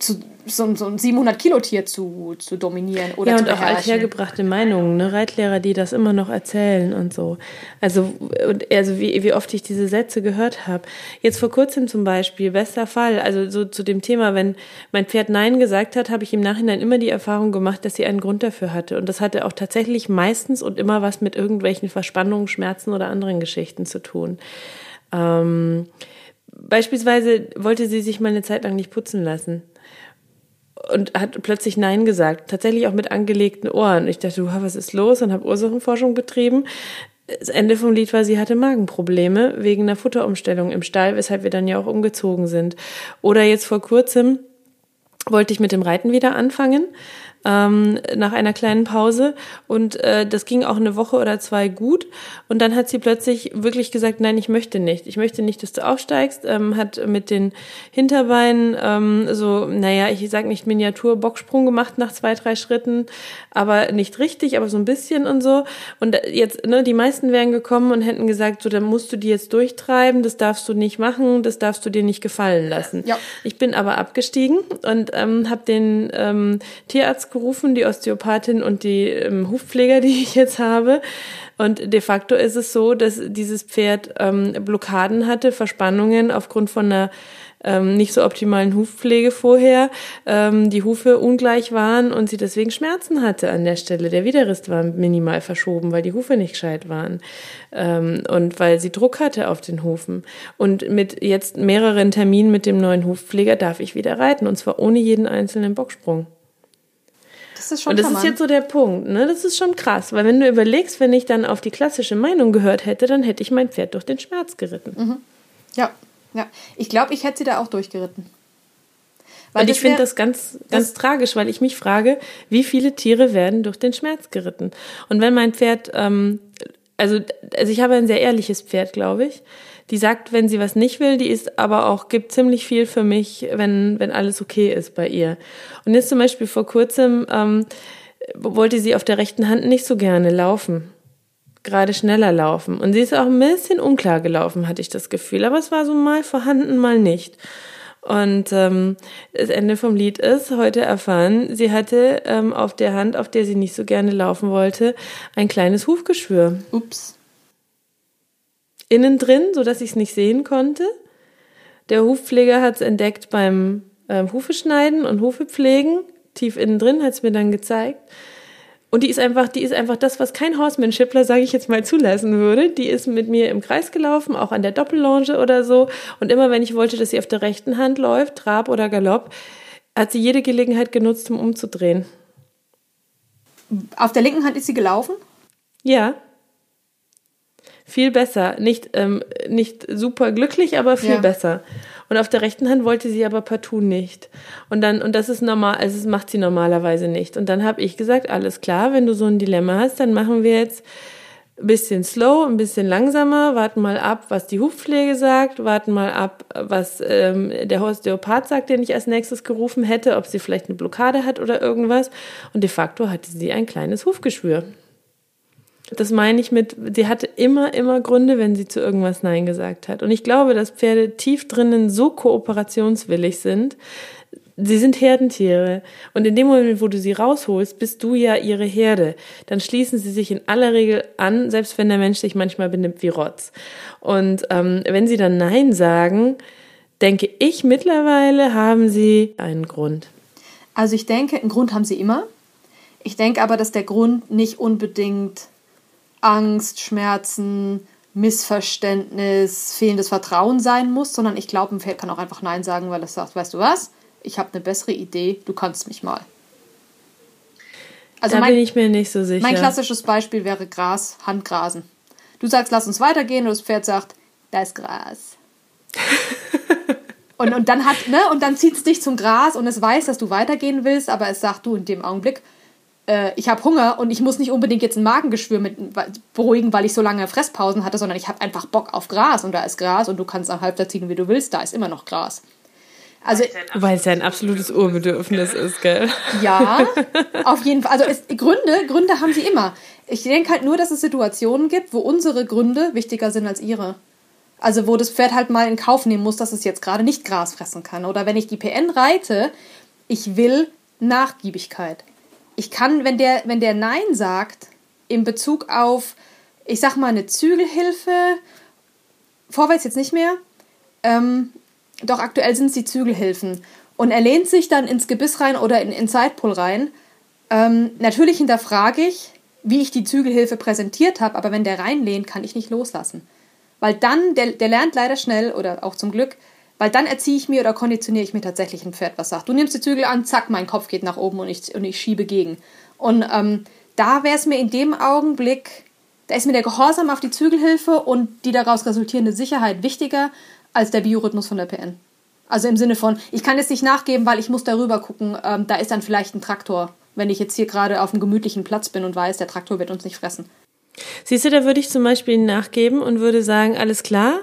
zu, so, so ein 700-Kilo-Tier zu, zu dominieren oder ja, zu und auch althergebrachte Meinungen, ne? Reitlehrer, die das immer noch erzählen und so. Also, und, also wie, wie oft ich diese Sätze gehört habe. Jetzt vor kurzem zum Beispiel, bester Fall, also so zu dem Thema, wenn mein Pferd Nein gesagt hat, habe ich im Nachhinein immer die Erfahrung gemacht, dass sie einen Grund dafür hatte. Und das hatte auch tatsächlich meistens und immer was mit irgendwelchen Verspannungen, Schmerzen oder anderen Geschichten zu tun. Ähm, beispielsweise wollte sie sich mal eine Zeit lang nicht putzen lassen und hat plötzlich Nein gesagt. Tatsächlich auch mit angelegten Ohren. Ich dachte, was ist los? Und habe Ursachenforschung betrieben. Das Ende vom Lied war, sie hatte Magenprobleme wegen einer Futterumstellung im Stall, weshalb wir dann ja auch umgezogen sind. Oder jetzt vor kurzem wollte ich mit dem Reiten wieder anfangen ähm, nach einer kleinen Pause. Und äh, das ging auch eine Woche oder zwei gut. Und dann hat sie plötzlich wirklich gesagt, nein, ich möchte nicht. Ich möchte nicht, dass du aufsteigst. Ähm, hat mit den Hinterbeinen ähm, so, naja, ich sag nicht Miniatur-Bocksprung gemacht nach zwei, drei Schritten, aber nicht richtig, aber so ein bisschen und so. Und jetzt, ne, die meisten wären gekommen und hätten gesagt, so, dann musst du die jetzt durchtreiben, das darfst du nicht machen, das darfst du dir nicht gefallen lassen. Ja. Ich bin aber abgestiegen und ähm, habe den ähm, Tierarzt gerufen, die Osteopathin und die ähm, Hufpfleger, die ich jetzt habe. Und de facto ist es so, dass dieses Pferd ähm, Blockaden hatte, Verspannungen aufgrund von einer ähm, nicht so optimalen Hufpflege vorher, ähm, die Hufe ungleich waren und sie deswegen Schmerzen hatte an der Stelle. Der Widerrist war minimal verschoben, weil die Hufe nicht gescheit waren ähm, und weil sie Druck hatte auf den Hufen. Und mit jetzt mehreren Terminen mit dem neuen Hufpfleger darf ich wieder reiten und zwar ohne jeden einzelnen Bocksprung. Das ist schon Und das ist jetzt so der Punkt, ne? Das ist schon krass, weil wenn du überlegst, wenn ich dann auf die klassische Meinung gehört hätte, dann hätte ich mein Pferd durch den Schmerz geritten. Mhm. Ja, ja. Ich glaube, ich hätte sie da auch durchgeritten. Weil und ich finde das ganz, ganz das tragisch, weil ich mich frage, wie viele Tiere werden durch den Schmerz geritten? Und wenn mein Pferd, ähm, also, also ich habe ein sehr ehrliches Pferd, glaube ich die sagt, wenn sie was nicht will, die ist aber auch, gibt ziemlich viel für mich, wenn, wenn alles okay ist bei ihr. Und jetzt zum Beispiel vor kurzem ähm, wollte sie auf der rechten Hand nicht so gerne laufen. Gerade schneller laufen. Und sie ist auch ein bisschen unklar gelaufen, hatte ich das Gefühl. Aber es war so mal vorhanden, mal nicht. Und ähm, das Ende vom Lied ist heute erfahren, sie hatte ähm, auf der Hand, auf der sie nicht so gerne laufen wollte, ein kleines Hufgeschwür. Ups innen drin, so dass ich es nicht sehen konnte. Der Hufpfleger hat es entdeckt beim äh, Hufeschneiden und Hufepflegen. Tief innen drin hat es mir dann gezeigt. Und die ist einfach, die ist einfach das, was kein Horseman-Schippler, sage ich jetzt mal, zulassen würde. Die ist mit mir im Kreis gelaufen, auch an der Doppellonge oder so. Und immer wenn ich wollte, dass sie auf der rechten Hand läuft, Trab oder Galopp, hat sie jede Gelegenheit genutzt, um umzudrehen. Auf der linken Hand ist sie gelaufen? Ja. Viel besser. Nicht, ähm, nicht super glücklich, aber viel ja. besser. Und auf der rechten Hand wollte sie aber partout nicht. Und dann, und das ist normal, also das macht sie normalerweise nicht. Und dann habe ich gesagt, alles klar, wenn du so ein Dilemma hast, dann machen wir jetzt ein bisschen slow, ein bisschen langsamer, warten mal ab, was die Hufpflege sagt, warten mal ab, was ähm, der Osteopath sagt, den ich als nächstes gerufen hätte, ob sie vielleicht eine Blockade hat oder irgendwas. Und de facto hatte sie ein kleines Hufgeschwür. Das meine ich mit, sie hatte immer, immer Gründe, wenn sie zu irgendwas Nein gesagt hat. Und ich glaube, dass Pferde tief drinnen so kooperationswillig sind. Sie sind Herdentiere. Und in dem Moment, wo du sie rausholst, bist du ja ihre Herde. Dann schließen sie sich in aller Regel an, selbst wenn der Mensch sich manchmal benimmt wie Rotz. Und ähm, wenn sie dann Nein sagen, denke ich mittlerweile, haben sie einen Grund. Also ich denke, einen Grund haben sie immer. Ich denke aber, dass der Grund nicht unbedingt Angst, Schmerzen, Missverständnis, fehlendes Vertrauen sein muss, sondern ich glaube, ein Pferd kann auch einfach Nein sagen, weil es sagt, weißt du was, ich habe eine bessere Idee, du kannst mich mal. Also da mein, bin ich mir nicht so sicher. Mein klassisches Beispiel wäre Gras, Handgrasen. Du sagst, lass uns weitergehen und das Pferd sagt, da ist Gras. und, und dann hat, ne, und dann zieht es dich zum Gras und es weiß, dass du weitergehen willst, aber es sagt du in dem Augenblick, äh, ich habe Hunger und ich muss nicht unbedingt jetzt ein Magengeschwür mit, beruhigen, weil ich so lange Fresspausen hatte, sondern ich habe einfach Bock auf Gras und da ist Gras und du kannst am Halbtag ziehen, wie du willst, da ist immer noch Gras. Also, Weil es ja ein absolutes Urbedürfnis ist, gell? Ja, auf jeden Fall. Also es, Gründe, Gründe haben sie immer. Ich denke halt nur, dass es Situationen gibt, wo unsere Gründe wichtiger sind als ihre. Also wo das Pferd halt mal in Kauf nehmen muss, dass es jetzt gerade nicht Gras fressen kann. Oder wenn ich die PN reite, ich will Nachgiebigkeit. Ich kann, wenn der, wenn der Nein sagt, in Bezug auf, ich sag mal, eine Zügelhilfe, vorwärts jetzt nicht mehr, ähm, doch aktuell sind es die Zügelhilfen. Und er lehnt sich dann ins Gebiss rein oder in, in Sidepull rein. Ähm, natürlich hinterfrage ich, wie ich die Zügelhilfe präsentiert habe, aber wenn der reinlehnt, kann ich nicht loslassen. Weil dann, der, der lernt leider schnell, oder auch zum Glück, weil dann erziehe ich mir oder konditioniere ich mir tatsächlich ein Pferd, was sagt, du nimmst die Zügel an, zack, mein Kopf geht nach oben und ich, und ich schiebe gegen. Und ähm, da wäre es mir in dem Augenblick, da ist mir der Gehorsam auf die Zügelhilfe und die daraus resultierende Sicherheit wichtiger als der Biorhythmus von der PN. Also im Sinne von, ich kann jetzt nicht nachgeben, weil ich muss darüber gucken, ähm, da ist dann vielleicht ein Traktor, wenn ich jetzt hier gerade auf einem gemütlichen Platz bin und weiß, der Traktor wird uns nicht fressen. Siehst du, da würde ich zum Beispiel nachgeben und würde sagen, alles klar,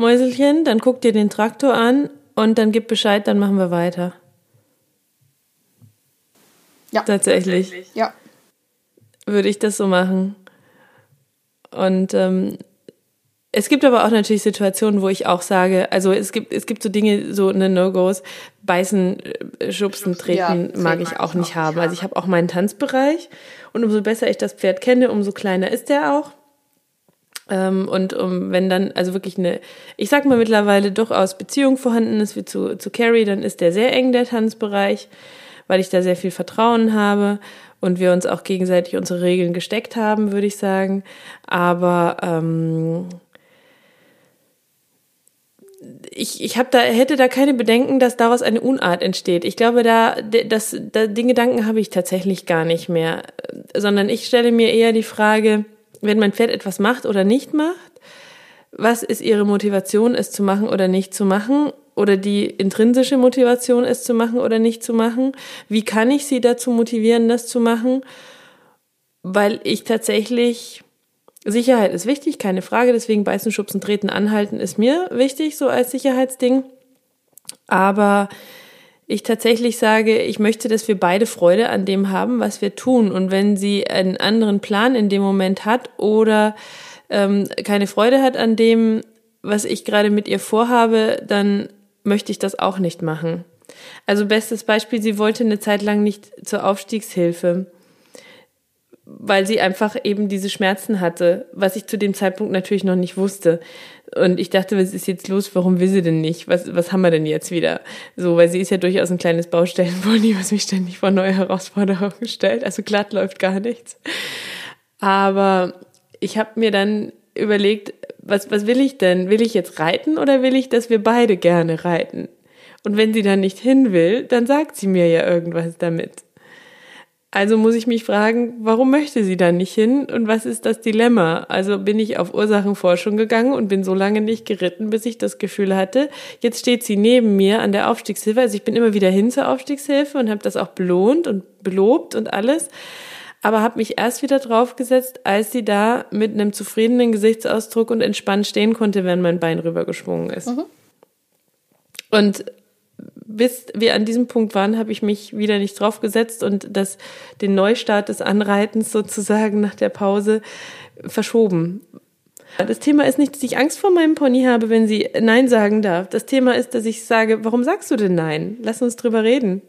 Mäuselchen, dann guck dir den Traktor an und dann gib Bescheid, dann machen wir weiter. Ja. Tatsächlich. Ja. Würde ich das so machen. Und ähm, es gibt aber auch natürlich Situationen, wo ich auch sage, also es gibt, es gibt so Dinge, so eine No-Gos, beißen, äh, schubsen, treten ja, mag ich auch nicht haben. Also ich habe auch meinen Tanzbereich und umso besser ich das Pferd kenne, umso kleiner ist der auch. Ähm, und um, wenn dann also wirklich eine, ich sag mal mittlerweile durchaus Beziehung vorhanden ist wie zu, zu Carrie, dann ist der sehr eng, der Tanzbereich, weil ich da sehr viel Vertrauen habe und wir uns auch gegenseitig unsere Regeln gesteckt haben, würde ich sagen. Aber ähm, ich, ich hab da, hätte da keine Bedenken, dass daraus eine Unart entsteht. Ich glaube, da, das, da, den Gedanken habe ich tatsächlich gar nicht mehr, sondern ich stelle mir eher die Frage, wenn mein Pferd etwas macht oder nicht macht, was ist ihre Motivation, es zu machen oder nicht zu machen? Oder die intrinsische Motivation, es zu machen oder nicht zu machen? Wie kann ich sie dazu motivieren, das zu machen? Weil ich tatsächlich Sicherheit ist wichtig, keine Frage. Deswegen beißen, schubsen, treten, anhalten ist mir wichtig, so als Sicherheitsding. Aber ich tatsächlich sage, ich möchte, dass wir beide Freude an dem haben, was wir tun. Und wenn sie einen anderen Plan in dem Moment hat oder ähm, keine Freude hat an dem, was ich gerade mit ihr vorhabe, dann möchte ich das auch nicht machen. Also bestes Beispiel, sie wollte eine Zeit lang nicht zur Aufstiegshilfe weil sie einfach eben diese Schmerzen hatte, was ich zu dem Zeitpunkt natürlich noch nicht wusste. Und ich dachte, was ist jetzt los? Warum will sie denn nicht? Was, was haben wir denn jetzt wieder? So, weil sie ist ja durchaus ein kleines Baustellenpony, was mich ständig vor neue Herausforderungen stellt. Also glatt läuft gar nichts. Aber ich habe mir dann überlegt, was, was will ich denn? Will ich jetzt reiten oder will ich, dass wir beide gerne reiten? Und wenn sie dann nicht hin will, dann sagt sie mir ja irgendwas damit. Also muss ich mich fragen, warum möchte sie da nicht hin und was ist das Dilemma? Also bin ich auf Ursachenforschung gegangen und bin so lange nicht geritten, bis ich das Gefühl hatte, jetzt steht sie neben mir an der Aufstiegshilfe. Also ich bin immer wieder hin zur Aufstiegshilfe und habe das auch belohnt und belobt und alles, aber habe mich erst wieder draufgesetzt, als sie da mit einem zufriedenen Gesichtsausdruck und entspannt stehen konnte, wenn mein Bein rübergeschwungen ist. Mhm. Und bis wir an diesem Punkt waren, habe ich mich wieder nicht draufgesetzt und das, den Neustart des Anreitens sozusagen nach der Pause verschoben. Das Thema ist nicht, dass ich Angst vor meinem Pony habe, wenn sie Nein sagen darf. Das Thema ist, dass ich sage, warum sagst du denn Nein? Lass uns drüber reden.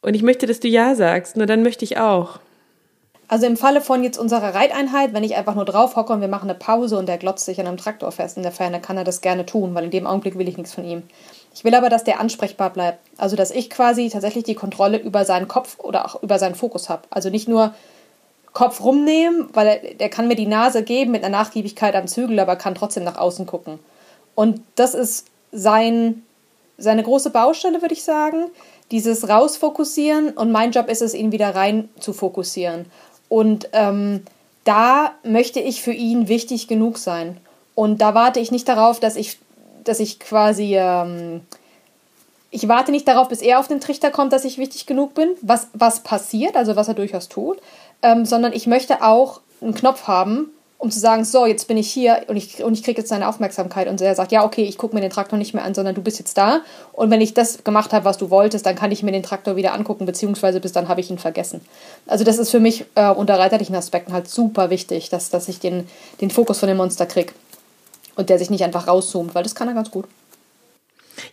Und ich möchte, dass du Ja sagst, nur dann möchte ich auch. Also im Falle von jetzt unserer Reiteinheit, wenn ich einfach nur drauf hocke und wir machen eine Pause und der glotzt sich an einem Traktor fest in der Ferne, kann er das gerne tun, weil in dem Augenblick will ich nichts von ihm. Ich will aber, dass der ansprechbar bleibt. Also dass ich quasi tatsächlich die Kontrolle über seinen Kopf oder auch über seinen Fokus habe. Also nicht nur Kopf rumnehmen, weil er, der kann mir die Nase geben mit einer Nachgiebigkeit am Zügel, aber kann trotzdem nach außen gucken. Und das ist sein, seine große Baustelle, würde ich sagen. Dieses Rausfokussieren und mein Job ist es, ihn wieder rein zu fokussieren. Und ähm, da möchte ich für ihn wichtig genug sein. Und da warte ich nicht darauf, dass ich, dass ich quasi, ähm, ich warte nicht darauf, bis er auf den Trichter kommt, dass ich wichtig genug bin, was, was passiert, also was er durchaus tut, ähm, sondern ich möchte auch einen Knopf haben, um zu sagen, so, jetzt bin ich hier und ich, und ich kriege jetzt seine Aufmerksamkeit. Und er sagt, ja, okay, ich gucke mir den Traktor nicht mehr an, sondern du bist jetzt da. Und wenn ich das gemacht habe, was du wolltest, dann kann ich mir den Traktor wieder angucken, beziehungsweise bis dann habe ich ihn vergessen. Also das ist für mich äh, unter reiterlichen Aspekten halt super wichtig, dass, dass ich den, den Fokus von dem Monster kriege. Und der sich nicht einfach rauszoomt, weil das kann er ganz gut.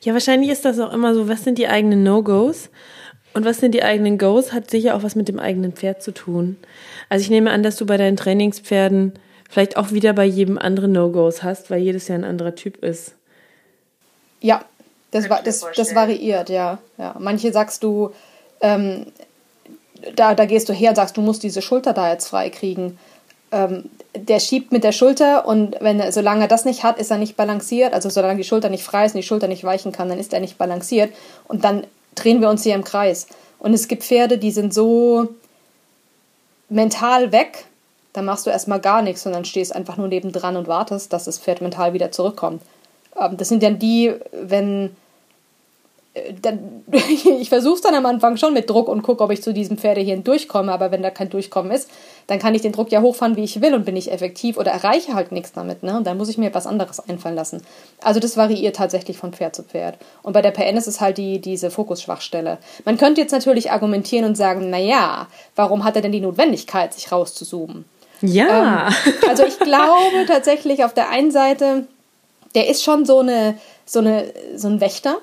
Ja, wahrscheinlich ist das auch immer so, was sind die eigenen No-Gos? Und was sind die eigenen Goes? Hat sicher auch was mit dem eigenen Pferd zu tun. Also ich nehme an, dass du bei deinen Trainingspferden vielleicht auch wieder bei jedem anderen No-Gos hast, weil jedes ja ein anderer Typ ist. Ja, das, war, das, das variiert, ja. ja. Manche sagst du, ähm, da, da gehst du her und sagst, du musst diese Schulter da jetzt frei kriegen. Ähm, der schiebt mit der Schulter und wenn er, solange er das nicht hat, ist er nicht balanciert. Also solange die Schulter nicht frei ist und die Schulter nicht weichen kann, dann ist er nicht balanciert. Und dann drehen wir uns hier im Kreis. Und es gibt Pferde, die sind so mental weg, dann machst du erstmal gar nichts, sondern stehst einfach nur nebendran und wartest, dass das Pferd mental wieder zurückkommt. Ähm, das sind dann die, wenn dann, ich versuche es dann am Anfang schon mit Druck und gucke, ob ich zu diesem Pferdehirn durchkomme, aber wenn da kein Durchkommen ist, dann kann ich den Druck ja hochfahren, wie ich will und bin ich effektiv oder erreiche halt nichts damit, ne? Und dann muss ich mir etwas anderes einfallen lassen. Also das variiert tatsächlich von Pferd zu Pferd. Und bei der PN ist es halt die, diese Fokusschwachstelle. Man könnte jetzt natürlich argumentieren und sagen, naja, warum hat er denn die Notwendigkeit, sich rauszuzoomen? Ja. Ähm, also ich glaube tatsächlich auf der einen Seite, der ist schon so eine, so eine, so ein Wächter,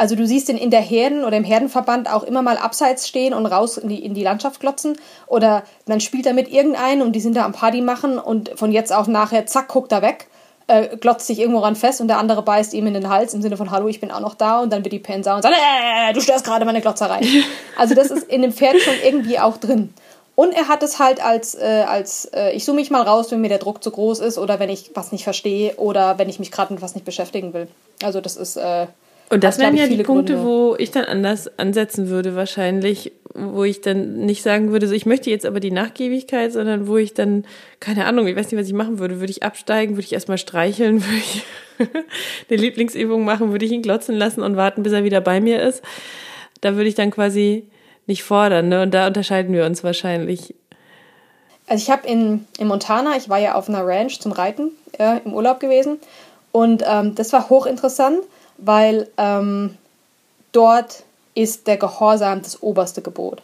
also du siehst ihn in der Herden oder im Herdenverband auch immer mal abseits stehen und raus in die, in die Landschaft glotzen. Oder dann spielt er mit irgendeinem und die sind da am Party machen und von jetzt auf nachher, zack, guckt er weg, äh, glotzt sich irgendwo ran fest und der andere beißt ihm in den Hals im Sinne von Hallo, ich bin auch noch da und dann wird die Pen sauer und sagt, äh, du störst gerade meine Glotzerei. Also das ist in dem Pferd schon irgendwie auch drin. Und er hat es halt als, äh, als äh, ich zoome mich mal raus, wenn mir der Druck zu groß ist oder wenn ich was nicht verstehe oder wenn ich mich gerade mit was nicht beschäftigen will. Also das ist, äh, und das wären ja die Punkte, Gründe. wo ich dann anders ansetzen würde, wahrscheinlich, wo ich dann nicht sagen würde, so ich möchte jetzt aber die Nachgiebigkeit, sondern wo ich dann, keine Ahnung, ich weiß nicht, was ich machen würde. Würde ich absteigen, würde ich erstmal streicheln, würde ich eine Lieblingsübung machen, würde ich ihn glotzen lassen und warten, bis er wieder bei mir ist. Da würde ich dann quasi nicht fordern, ne? Und da unterscheiden wir uns wahrscheinlich. Also ich habe in, in Montana, ich war ja auf einer Ranch zum Reiten äh, im Urlaub gewesen und ähm, das war hochinteressant weil ähm, dort ist der Gehorsam das oberste Gebot.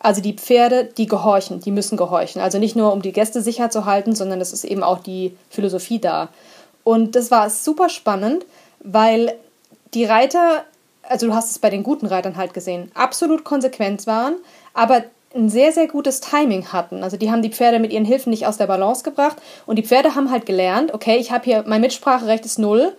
Also die Pferde, die gehorchen, die müssen gehorchen. Also nicht nur, um die Gäste sicher zu halten, sondern es ist eben auch die Philosophie da. Und das war super spannend, weil die Reiter, also du hast es bei den guten Reitern halt gesehen, absolut konsequent waren, aber ein sehr, sehr gutes Timing hatten. Also die haben die Pferde mit ihren Hilfen nicht aus der Balance gebracht und die Pferde haben halt gelernt, okay, ich habe hier, mein Mitspracherecht ist null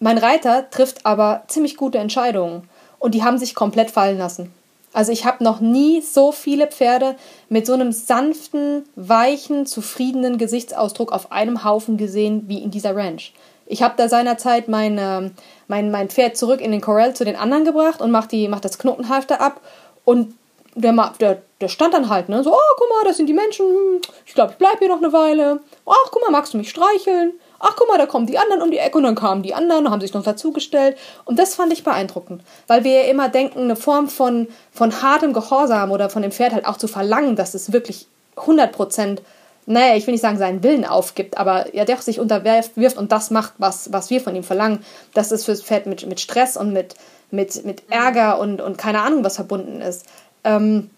mein Reiter trifft aber ziemlich gute Entscheidungen und die haben sich komplett fallen lassen. Also ich habe noch nie so viele Pferde mit so einem sanften, weichen, zufriedenen Gesichtsausdruck auf einem Haufen gesehen wie in dieser Ranch. Ich habe da seinerzeit mein, äh, mein, mein Pferd zurück in den Corral zu den anderen gebracht und mach, die, mach das Knotenhalfter ab und der, der, der stand dann halt, ne, so, oh, guck mal, das sind die Menschen, ich glaube, ich bleib hier noch eine Weile. Ach, guck mal, magst du mich streicheln? Ach guck mal, da kommen die anderen um die Ecke und dann kamen die anderen und haben sich noch dazugestellt. Und das fand ich beeindruckend, weil wir ja immer denken, eine Form von, von hartem Gehorsam oder von dem Pferd halt auch zu verlangen, dass es wirklich 100 Prozent, naja, ich will nicht sagen, seinen Willen aufgibt, aber ja doch sich unterwirft und das macht, was, was wir von ihm verlangen, dass es fürs Pferd mit, mit Stress und mit, mit, mit Ärger und, und keine Ahnung was verbunden ist. Ähm,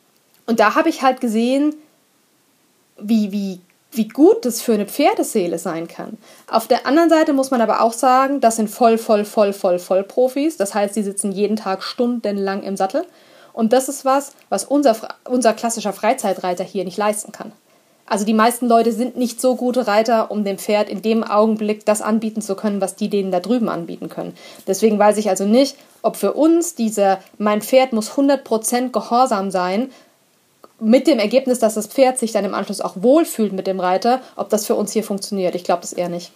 und da habe ich halt gesehen, wie, wie wie gut das für eine Pferdeseele sein kann. Auf der anderen Seite muss man aber auch sagen, das sind voll, voll, voll, voll, voll Profis. Das heißt, die sitzen jeden Tag stundenlang im Sattel. Und das ist was, was unser, unser klassischer Freizeitreiter hier nicht leisten kann. Also die meisten Leute sind nicht so gute Reiter, um dem Pferd in dem Augenblick das anbieten zu können, was die denen da drüben anbieten können. Deswegen weiß ich also nicht, ob für uns dieser mein Pferd muss 100% gehorsam sein, mit dem Ergebnis, dass das Pferd sich dann im Anschluss auch wohlfühlt mit dem Reiter, ob das für uns hier funktioniert. Ich glaube das eher nicht.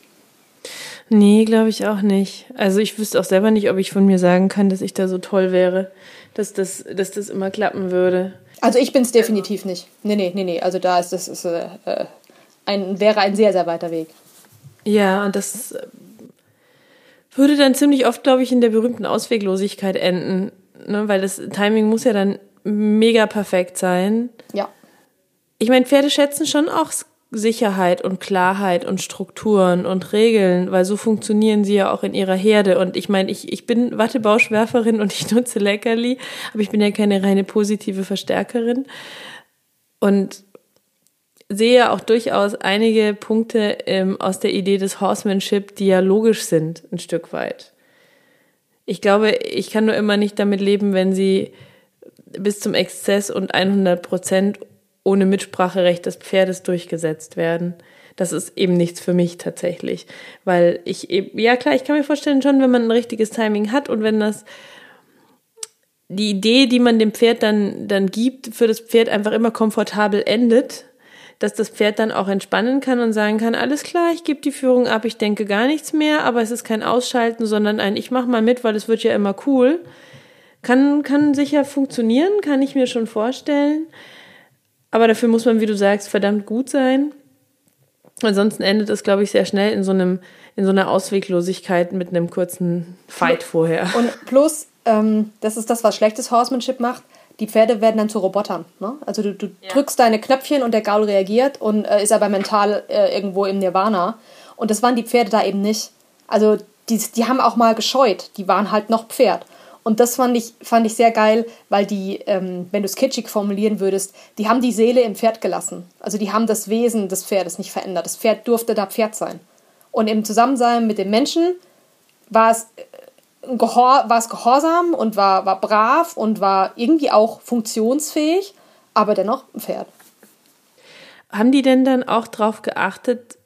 Nee, glaube ich auch nicht. Also ich wüsste auch selber nicht, ob ich von mir sagen kann, dass ich da so toll wäre, dass das, dass das immer klappen würde. Also ich bin es definitiv nicht. Nee, nee, nee, nee. Also da ist das ist, äh, ein, wäre ein sehr, sehr weiter Weg. Ja, und das äh, würde dann ziemlich oft, glaube ich, in der berühmten Ausweglosigkeit enden. Ne? Weil das Timing muss ja dann mega perfekt sein. Ja. Ich meine, Pferde schätzen schon auch Sicherheit und Klarheit und Strukturen und Regeln, weil so funktionieren sie ja auch in ihrer Herde. Und ich meine, ich, ich bin Wattebauschwerferin und ich nutze Leckerli, aber ich bin ja keine reine positive Verstärkerin. Und sehe ja auch durchaus einige Punkte ähm, aus der Idee des Horsemanship, die ja logisch sind, ein Stück weit. Ich glaube, ich kann nur immer nicht damit leben, wenn sie bis zum Exzess und 100 Prozent ohne Mitspracherecht des Pferdes durchgesetzt werden. Das ist eben nichts für mich tatsächlich, weil ich eben, ja klar, ich kann mir vorstellen schon, wenn man ein richtiges Timing hat und wenn das die Idee, die man dem Pferd dann, dann gibt, für das Pferd einfach immer komfortabel endet, dass das Pferd dann auch entspannen kann und sagen kann, alles klar, ich gebe die Führung ab, ich denke gar nichts mehr, aber es ist kein Ausschalten, sondern ein, ich mach mal mit, weil es wird ja immer cool. Kann, kann sicher funktionieren, kann ich mir schon vorstellen. Aber dafür muss man, wie du sagst, verdammt gut sein. Ansonsten endet es, glaube ich, sehr schnell in so einem, in so einer Ausweglosigkeit mit einem kurzen Fight vorher. Und plus, ähm, das ist das, was schlechtes Horsemanship macht. Die Pferde werden dann zu Robotern. Ne? Also du, du ja. drückst deine Knöpfchen und der Gaul reagiert und äh, ist aber mental äh, irgendwo im Nirvana. Und das waren die Pferde da eben nicht. Also die, die haben auch mal gescheut. Die waren halt noch Pferd. Und das fand ich, fand ich sehr geil, weil die, ähm, wenn du es kitschig formulieren würdest, die haben die Seele im Pferd gelassen. Also die haben das Wesen des Pferdes nicht verändert. Das Pferd durfte da Pferd sein. Und im Zusammensein mit dem Menschen war es, äh, Gehor, war es gehorsam und war, war brav und war irgendwie auch funktionsfähig, aber dennoch ein Pferd. Haben die denn dann auch darauf geachtet,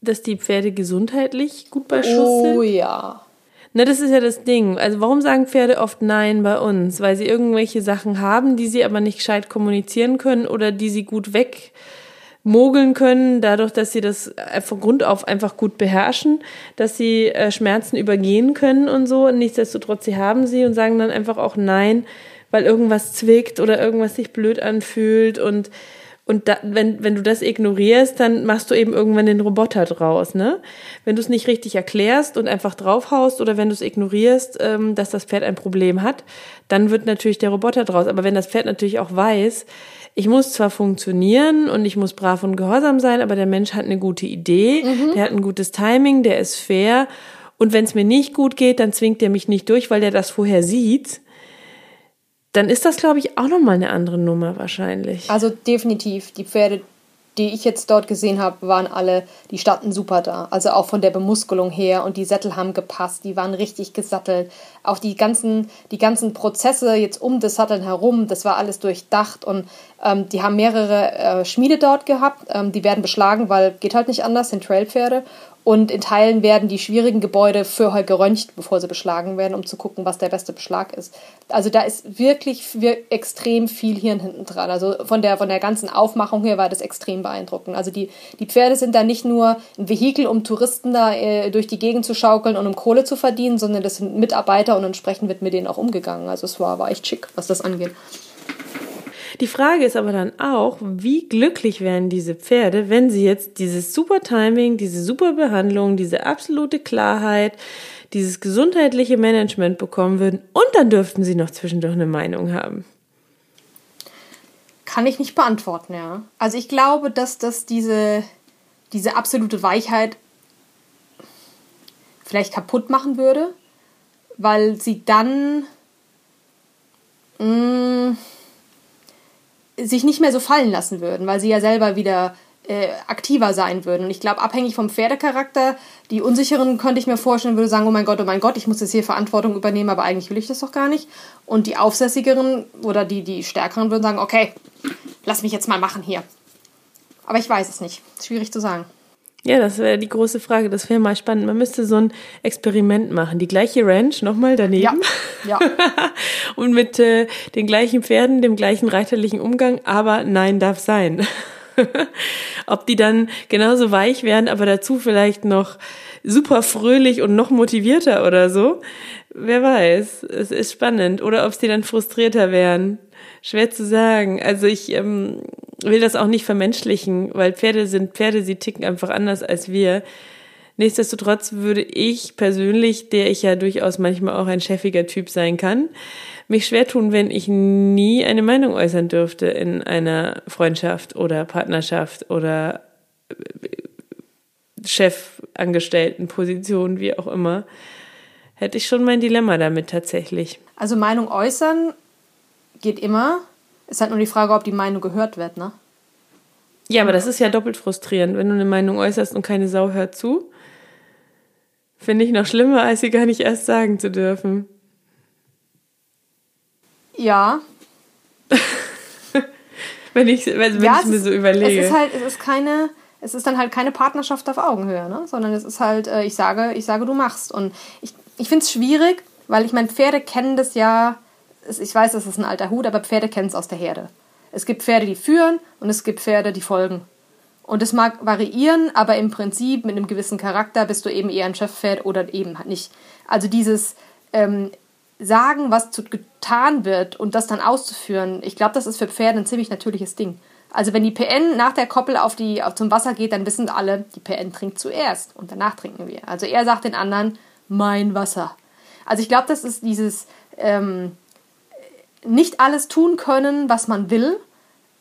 dass die Pferde gesundheitlich gut bei Schuss oh, sind? Oh ja. Ne, das ist ja das Ding. Also warum sagen Pferde oft Nein bei uns? Weil sie irgendwelche Sachen haben, die sie aber nicht gescheit kommunizieren können oder die sie gut wegmogeln können, dadurch, dass sie das von Grund auf einfach gut beherrschen, dass sie äh, Schmerzen übergehen können und so. Und nichtsdestotrotz, sie haben sie und sagen dann einfach auch Nein, weil irgendwas zwickt oder irgendwas sich blöd anfühlt und und da, wenn, wenn du das ignorierst, dann machst du eben irgendwann den Roboter draus, ne? Wenn du es nicht richtig erklärst und einfach draufhaust oder wenn du es ignorierst, ähm, dass das Pferd ein Problem hat, dann wird natürlich der Roboter draus. Aber wenn das Pferd natürlich auch weiß, ich muss zwar funktionieren und ich muss brav und gehorsam sein, aber der Mensch hat eine gute Idee, mhm. der hat ein gutes Timing, der ist fair. Und wenn es mir nicht gut geht, dann zwingt der mich nicht durch, weil der das vorher sieht dann ist das, glaube ich, auch nochmal eine andere Nummer wahrscheinlich. Also definitiv. Die Pferde, die ich jetzt dort gesehen habe, waren alle, die standen super da. Also auch von der Bemuskelung her und die Sättel haben gepasst, die waren richtig gesattelt. Auch die ganzen, die ganzen Prozesse jetzt um das Satteln herum, das war alles durchdacht und ähm, die haben mehrere äh, Schmiede dort gehabt. Ähm, die werden beschlagen, weil geht halt nicht anders, sind Trailpferde. Und in Teilen werden die schwierigen Gebäude vorher geröntgt, bevor sie beschlagen werden, um zu gucken, was der beste Beschlag ist. Also da ist wirklich extrem viel Hirn hinten dran. Also von der, von der ganzen Aufmachung her war das extrem beeindruckend. Also die, die Pferde sind da nicht nur ein Vehikel, um Touristen da äh, durch die Gegend zu schaukeln und um Kohle zu verdienen, sondern das sind Mitarbeiter und entsprechend wird mit denen auch umgegangen. Also es war, war echt schick, was das angeht. Die Frage ist aber dann auch, wie glücklich wären diese Pferde, wenn sie jetzt dieses super Timing, diese super Behandlung, diese absolute Klarheit, dieses gesundheitliche Management bekommen würden und dann dürften sie noch zwischendurch eine Meinung haben. Kann ich nicht beantworten, ja. Also ich glaube, dass das diese, diese absolute Weichheit vielleicht kaputt machen würde, weil sie dann mh, mm, sich nicht mehr so fallen lassen würden, weil sie ja selber wieder äh, aktiver sein würden. Und ich glaube, abhängig vom Pferdecharakter, die Unsicheren könnte ich mir vorstellen, würde sagen, oh mein Gott, oh mein Gott, ich muss jetzt hier Verantwortung übernehmen, aber eigentlich will ich das doch gar nicht. Und die Aufsässigeren oder die, die Stärkeren würden sagen, okay, lass mich jetzt mal machen hier. Aber ich weiß es nicht. Schwierig zu sagen. Ja, das wäre die große Frage. Das wäre mal spannend. Man müsste so ein Experiment machen. Die gleiche Ranch nochmal daneben. Ja. ja. Und mit äh, den gleichen Pferden, dem gleichen reiterlichen Umgang. Aber nein darf sein. Ob die dann genauso weich werden, aber dazu vielleicht noch super fröhlich und noch motivierter oder so. Wer weiß. Es ist spannend. Oder ob sie dann frustrierter wären. Schwer zu sagen. Also ich ähm, will das auch nicht vermenschlichen, weil Pferde sind Pferde, sie ticken einfach anders als wir. Nichtsdestotrotz würde ich persönlich, der ich ja durchaus manchmal auch ein chefiger Typ sein kann, mich schwer tun, wenn ich nie eine Meinung äußern dürfte in einer Freundschaft oder Partnerschaft oder äh, Chefangestelltenposition, wie auch immer. Hätte ich schon mein Dilemma damit tatsächlich. Also Meinung äußern geht immer. Ist halt nur die Frage, ob die Meinung gehört wird, ne? Ja, aber das ist ja doppelt frustrierend, wenn du eine Meinung äußerst und keine Sau hört zu. Finde ich noch schlimmer, als sie gar nicht erst sagen zu dürfen. Ja. wenn ich, wenn, ja, ich mir so überlege. Es ist halt, es ist keine, es ist dann halt keine Partnerschaft auf Augenhöhe, ne? Sondern es ist halt, äh, ich sage, ich sage, du machst. Und ich, ich finde es schwierig, weil ich meine, Pferde kennen das ja ich weiß, das ist ein alter Hut, aber Pferde kennen es aus der Herde. Es gibt Pferde, die führen und es gibt Pferde, die folgen. Und es mag variieren, aber im Prinzip mit einem gewissen Charakter bist du eben eher ein Chefpferd oder eben halt nicht. Also dieses ähm, Sagen, was zu, getan wird und das dann auszuführen, ich glaube, das ist für Pferde ein ziemlich natürliches Ding. Also wenn die PN nach der Koppel auf die, auf zum Wasser geht, dann wissen alle, die PN trinkt zuerst und danach trinken wir. Also er sagt den anderen, mein Wasser. Also ich glaube, das ist dieses, ähm, nicht alles tun können, was man will,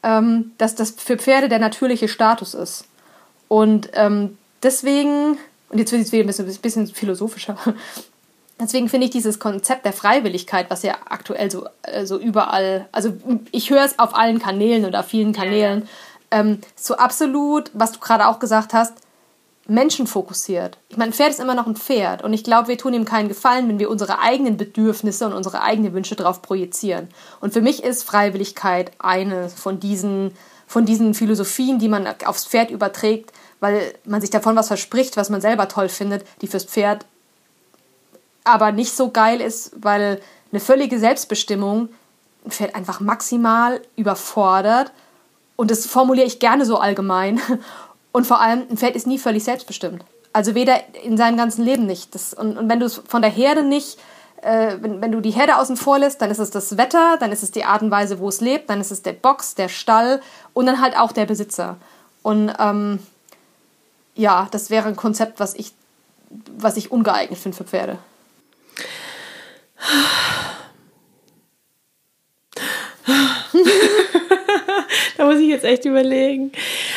ähm, dass das für Pferde der natürliche Status ist. Und ähm, deswegen, und jetzt wird es wieder ein bisschen, ein bisschen philosophischer, deswegen finde ich dieses Konzept der Freiwilligkeit, was ja aktuell so, äh, so überall, also ich höre es auf allen Kanälen oder auf vielen Kanälen. Ähm, so absolut, was du gerade auch gesagt hast, menschenfokussiert. Ich meine, ein Pferd ist immer noch ein Pferd und ich glaube, wir tun ihm keinen Gefallen, wenn wir unsere eigenen Bedürfnisse und unsere eigenen Wünsche darauf projizieren. Und für mich ist Freiwilligkeit eine von diesen, von diesen Philosophien, die man aufs Pferd überträgt, weil man sich davon was verspricht, was man selber toll findet, die fürs Pferd aber nicht so geil ist, weil eine völlige Selbstbestimmung ein Pferd einfach maximal überfordert. Und das formuliere ich gerne so allgemein. Und vor allem, ein Pferd ist nie völlig selbstbestimmt. Also weder in seinem ganzen Leben nicht. Das, und, und wenn du es von der Herde nicht, äh, wenn, wenn du die Herde außen vor lässt, dann ist es das Wetter, dann ist es die Art und Weise, wo es lebt, dann ist es der Box, der Stall und dann halt auch der Besitzer. Und ähm, ja, das wäre ein Konzept, was ich, was ich ungeeignet finde für Pferde. da muss ich jetzt echt überlegen.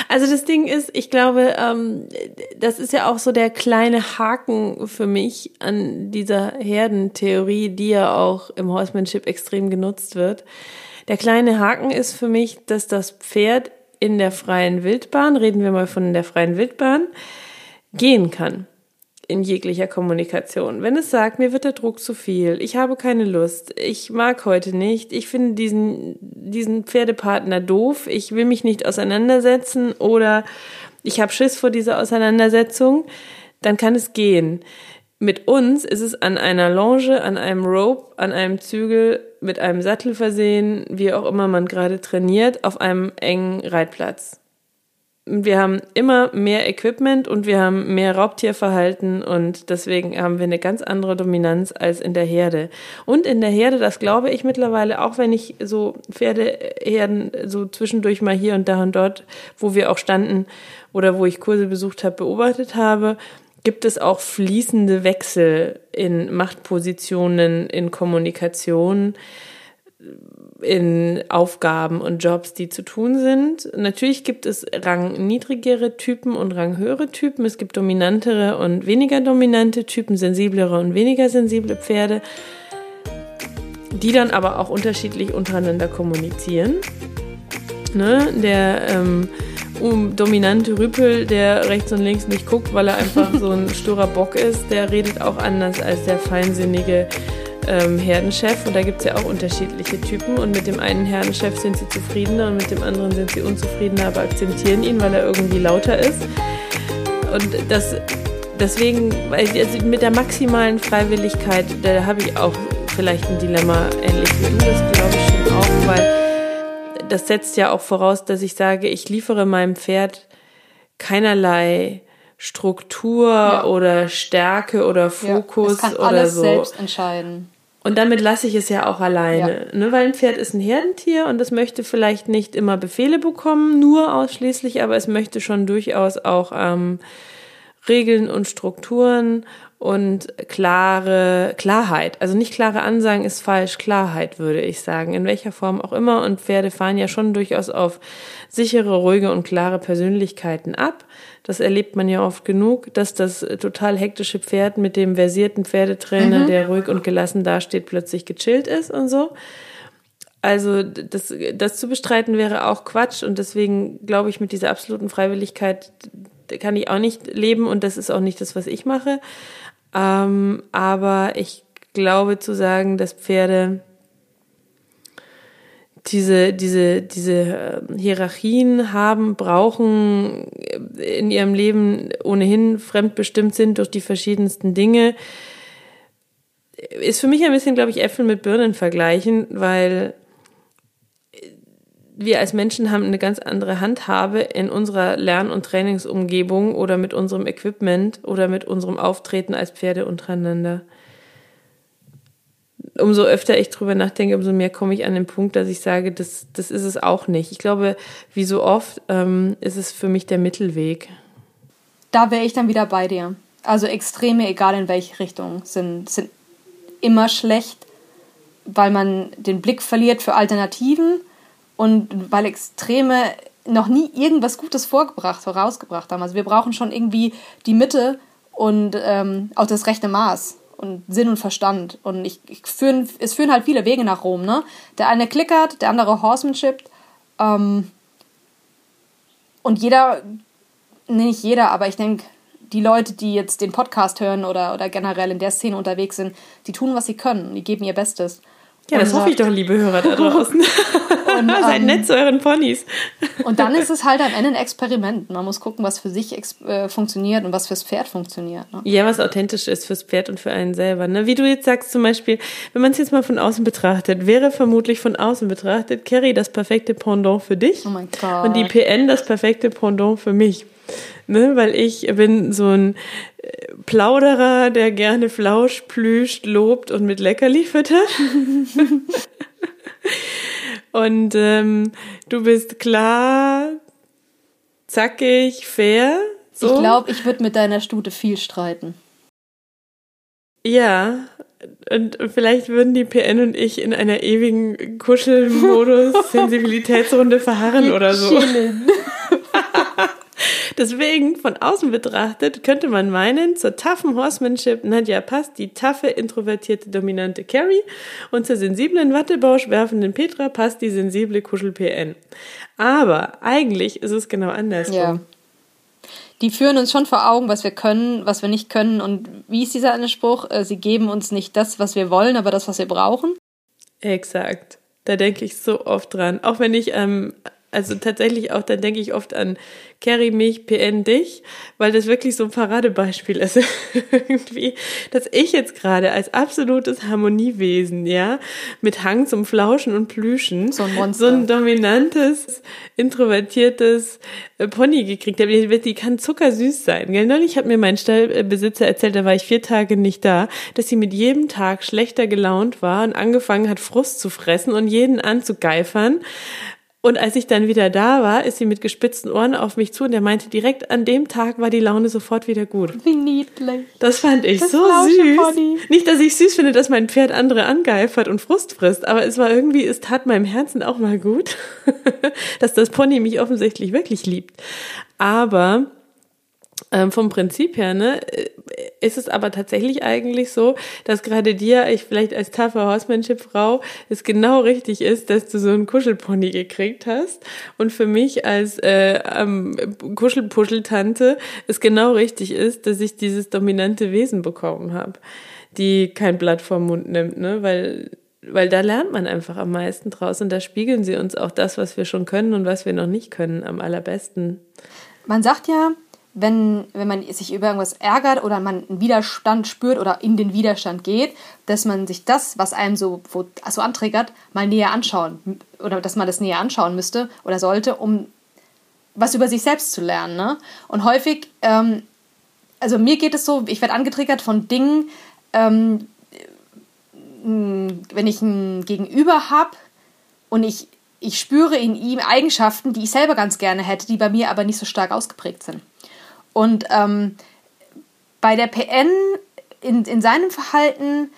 Also das Ding ist, ich glaube, ähm, das ist ja auch so der kleine Haken für mich an dieser Herdentheorie, die ja auch im Horsemanship extrem genutzt wird. Der kleine Haken ist für mich, dass das Pferd in der freien Wildbahn, reden wir mal von der freien Wildbahn, gehen kann in jeglicher Kommunikation. Wenn es sagt, mir wird der Druck zu viel, ich habe keine Lust, ich mag heute nicht, ich finde diesen, diesen Pferdepartner doof, ich will mich nicht auseinandersetzen oder ich habe Schiss vor dieser Auseinandersetzung, dann kann es gehen. Mit uns ist es an einer Longe, an einem Rope, an einem Zügel, mit einem Sattel versehen, wie auch immer man gerade trainiert, auf einem engen Reitplatz wir haben immer mehr Equipment und wir haben mehr Raubtierverhalten und deswegen haben wir eine ganz andere Dominanz als in der Herde. Und in der Herde, das glaube ich mittlerweile, auch wenn ich so Pferdeherden so zwischendurch mal hier und da und dort, wo wir auch standen oder wo ich Kurse besucht habe, beobachtet habe, gibt es auch fließende Wechsel in Machtpositionen, in Kommunikation in Aufgaben und Jobs, die zu tun sind. Natürlich gibt es rangniedrigere Typen und ranghöhere Typen. Es gibt dominantere und weniger dominante Typen, sensiblere und weniger sensible Pferde, die dann aber auch unterschiedlich untereinander kommunizieren. Ne? Der ähm, um, dominante Rüpel, der rechts und links nicht guckt, weil er einfach so ein sturer Bock ist, der redet auch anders als der feinsinnige ähm, Herdenchef. Und da gibt es ja auch unterschiedliche Typen. Und mit dem einen Herdenchef sind sie zufriedener und mit dem anderen sind sie unzufriedener, aber akzeptieren ihn, weil er irgendwie lauter ist. Und das deswegen, also mit der maximalen Freiwilligkeit, da habe ich auch vielleicht ein Dilemma ähnlich wie du, das glaube ich schon auch, weil das setzt ja auch voraus, dass ich sage, ich liefere meinem Pferd keinerlei Struktur ja. oder Stärke oder Fokus ja, es kann oder alles so. selbst entscheiden. Und damit lasse ich es ja auch alleine, ja. ne? weil ein Pferd ist ein Herdentier und es möchte vielleicht nicht immer Befehle bekommen, nur ausschließlich, aber es möchte schon durchaus auch ähm, Regeln und Strukturen und klare Klarheit. Also nicht klare Ansagen ist falsch, Klarheit würde ich sagen, in welcher Form auch immer. Und Pferde fahren ja schon durchaus auf sichere, ruhige und klare Persönlichkeiten ab. Das erlebt man ja oft genug, dass das total hektische Pferd mit dem versierten Pferdetrainer, mhm. der ruhig und gelassen dasteht, plötzlich gechillt ist und so. Also das, das zu bestreiten wäre auch Quatsch und deswegen glaube ich mit dieser absoluten Freiwilligkeit kann ich auch nicht leben und das ist auch nicht das, was ich mache. Ähm, aber ich glaube zu sagen, dass Pferde diese, diese, diese äh, Hierarchien haben, brauchen, in ihrem Leben ohnehin fremdbestimmt sind durch die verschiedensten Dinge, ist für mich ein bisschen, glaube ich, Äpfel mit Birnen vergleichen, weil wir als Menschen haben eine ganz andere Handhabe in unserer Lern- und Trainingsumgebung oder mit unserem Equipment oder mit unserem Auftreten als Pferde untereinander. Umso öfter ich drüber nachdenke, umso mehr komme ich an den Punkt, dass ich sage, das, das ist es auch nicht. Ich glaube, wie so oft ähm, ist es für mich der Mittelweg. Da wäre ich dann wieder bei dir. Also Extreme, egal in welche Richtung, sind, sind immer schlecht, weil man den Blick verliert für Alternativen und weil Extreme noch nie irgendwas Gutes vorgebracht, vorausgebracht haben. Also wir brauchen schon irgendwie die Mitte und ähm, auch das rechte Maß und Sinn und Verstand. Und ich, ich führen, es führen halt viele Wege nach Rom. Ne? Der eine klickert, der andere Horsemanship. Ähm, und jeder, nee, nicht jeder, aber ich denke, die Leute, die jetzt den Podcast hören oder, oder generell in der Szene unterwegs sind, die tun, was sie können. Die geben ihr Bestes. Ja, das hoffe ich doch, liebe Hörer da draußen. und, Seid ähm, nett zu euren Ponys. und dann ist es halt am Ende ein Experiment. Man muss gucken, was für sich äh, funktioniert und was fürs Pferd funktioniert. Ne? Ja, was authentisch ist fürs Pferd und für einen selber. Ne? Wie du jetzt sagst zum Beispiel, wenn man es jetzt mal von außen betrachtet, wäre vermutlich von außen betrachtet Carrie das perfekte Pendant für dich. Oh mein Gott. Und die PN das perfekte Pendant für mich. Ne, weil ich bin so ein Plauderer, der gerne Flausch plüscht, lobt und mit Leckerli füttert. und ähm, du bist klar, zackig, fair. So. Ich glaube, ich würde mit deiner Stute viel streiten. Ja, und vielleicht würden die PN und ich in einer ewigen Kuschelmodus-Sensibilitätsrunde verharren oder so. Deswegen, von außen betrachtet, könnte man meinen, zur taffen Horsemanship Nadja passt die taffe, introvertierte, dominante Carrie und zur sensiblen, Wattebausch werfenden Petra passt die sensible Kuschel-PN. Aber eigentlich ist es genau andersrum. Ja. Die führen uns schon vor Augen, was wir können, was wir nicht können. Und wie ist dieser eine Spruch? Äh, sie geben uns nicht das, was wir wollen, aber das, was wir brauchen. Exakt. Da denke ich so oft dran. Auch wenn ich ähm, also tatsächlich auch, dann denke ich oft an Carry mich, PN dich, weil das wirklich so ein Paradebeispiel ist. Irgendwie, dass ich jetzt gerade als absolutes Harmoniewesen, ja, mit Hang zum Flauschen und Plüschen, so ein, Monster. so ein dominantes, introvertiertes äh, Pony gekriegt habe. Die, die kann zuckersüß sein. Gell? Neulich hat mir mein Stallbesitzer erzählt, da war ich vier Tage nicht da, dass sie mit jedem Tag schlechter gelaunt war und angefangen hat, Frust zu fressen und jeden anzugeifern und als ich dann wieder da war, ist sie mit gespitzten Ohren auf mich zu und er meinte, direkt an dem Tag war die Laune sofort wieder gut. Wie niedlich. Das fand ich das so süß. Nicht, dass ich süß finde, dass mein Pferd andere angeifert und Frust frisst, aber es war irgendwie, es tat meinem Herzen auch mal gut, dass das Pony mich offensichtlich wirklich liebt. Aber ähm, vom Prinzip her, ne, ist es aber tatsächlich eigentlich so, dass gerade dir, ich vielleicht als taffe Horsemanship-Frau, es genau richtig ist, dass du so einen Kuschelpony gekriegt hast. Und für mich als äh, ähm, Kuschelpuscheltante es genau richtig ist, dass ich dieses dominante Wesen bekommen habe, die kein Blatt vom Mund nimmt, ne? Weil weil da lernt man einfach am meisten draus und da spiegeln sie uns auch das, was wir schon können und was wir noch nicht können, am allerbesten. Man sagt ja, wenn, wenn man sich über irgendwas ärgert oder man einen Widerstand spürt oder in den Widerstand geht, dass man sich das, was einem so, wo, so antriggert, mal näher anschauen oder dass man das näher anschauen müsste oder sollte, um was über sich selbst zu lernen. Ne? Und häufig, ähm, also mir geht es so, ich werde angetriggert von Dingen, ähm, wenn ich ein Gegenüber habe und ich, ich spüre in ihm Eigenschaften, die ich selber ganz gerne hätte, die bei mir aber nicht so stark ausgeprägt sind. Und ähm, bei der PN in, in seinem Verhalten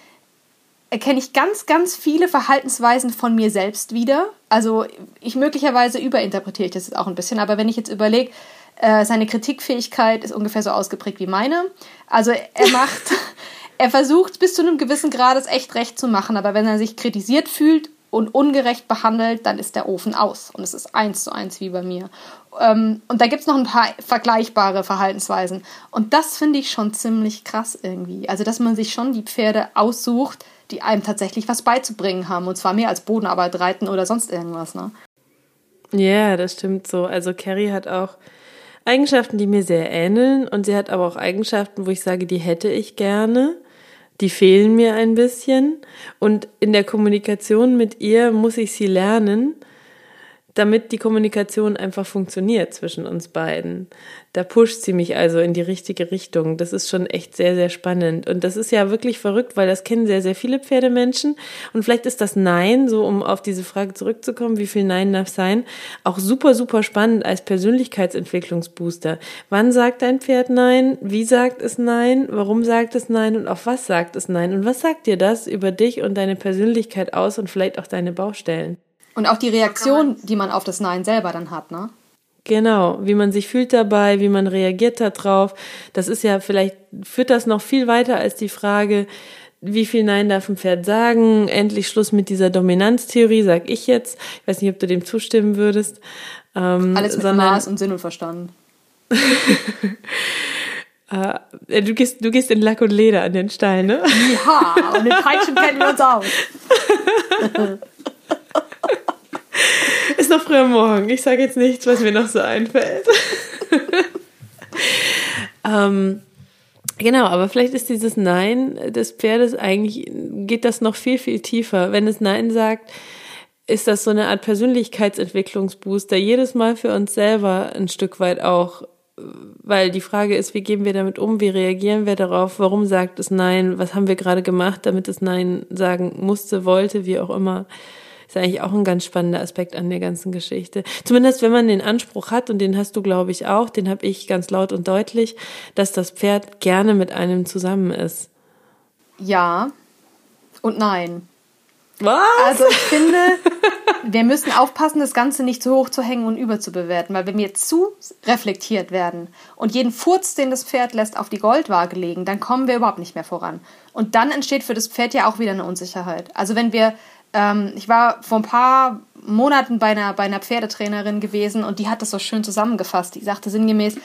erkenne ich ganz, ganz viele Verhaltensweisen von mir selbst wieder. Also ich möglicherweise überinterpretiere ich das jetzt auch ein bisschen, aber wenn ich jetzt überlege, äh, seine Kritikfähigkeit ist ungefähr so ausgeprägt wie meine. Also er macht, er versucht bis zu einem gewissen Grad es echt recht zu machen, aber wenn er sich kritisiert fühlt und ungerecht behandelt, dann ist der Ofen aus. Und es ist eins zu eins wie bei mir. Ähm, und da gibt es noch ein paar vergleichbare Verhaltensweisen. Und das finde ich schon ziemlich krass irgendwie. Also, dass man sich schon die Pferde aussucht, die einem tatsächlich was beizubringen haben. Und zwar mehr als Bodenarbeit reiten oder sonst irgendwas. Ne? Ja, das stimmt so. Also, Carrie hat auch Eigenschaften, die mir sehr ähneln. Und sie hat aber auch Eigenschaften, wo ich sage, die hätte ich gerne die fehlen mir ein bisschen. Und in der Kommunikation mit ihr muss ich sie lernen, damit die Kommunikation einfach funktioniert zwischen uns beiden. Da pusht sie mich also in die richtige Richtung. Das ist schon echt sehr, sehr spannend. Und das ist ja wirklich verrückt, weil das kennen sehr, sehr viele Pferdemenschen. Und vielleicht ist das Nein, so um auf diese Frage zurückzukommen, wie viel Nein darf sein, auch super, super spannend als Persönlichkeitsentwicklungsbooster. Wann sagt ein Pferd Nein? Wie sagt es Nein? Warum sagt es Nein? Und auf was sagt es Nein? Und was sagt dir das über dich und deine Persönlichkeit aus und vielleicht auch deine Baustellen? Und auch die Reaktion, die man auf das Nein selber dann hat, ne? Genau, wie man sich fühlt dabei, wie man reagiert darauf. Das ist ja vielleicht, führt das noch viel weiter als die Frage, wie viel Nein darf ein Pferd sagen? Endlich Schluss mit dieser Dominanztheorie, sag ich jetzt. Ich weiß nicht, ob du dem zustimmen würdest. Ähm, Alles mit sondern, Maß und Sinn und Verstand. äh, du, gehst, du gehst in Lack und Leder an den Stall, ne? Ja, und den Peitschen kennen wir uns aus. Ist noch früh am Morgen. Ich sage jetzt nichts, was mir noch so einfällt. ähm, genau, aber vielleicht ist dieses Nein des Pferdes eigentlich, geht das noch viel, viel tiefer. Wenn es Nein sagt, ist das so eine Art Persönlichkeitsentwicklungsbooster, jedes Mal für uns selber ein Stück weit auch, weil die Frage ist, wie gehen wir damit um, wie reagieren wir darauf, warum sagt es Nein, was haben wir gerade gemacht, damit es Nein sagen musste, wollte, wie auch immer ist eigentlich auch ein ganz spannender Aspekt an der ganzen Geschichte. Zumindest wenn man den Anspruch hat, und den hast du, glaube ich, auch, den habe ich ganz laut und deutlich, dass das Pferd gerne mit einem zusammen ist. Ja und nein. Was? Also ich finde, wir müssen aufpassen, das Ganze nicht zu hoch zu hängen und überzubewerten, weil wenn wir zu reflektiert werden und jeden Furz, den das Pferd lässt, auf die Goldwaage legen, dann kommen wir überhaupt nicht mehr voran. Und dann entsteht für das Pferd ja auch wieder eine Unsicherheit. Also wenn wir ähm, ich war vor ein paar Monaten bei einer, bei einer Pferdetrainerin gewesen und die hat das so schön zusammengefasst. Die sagte sinngemäß,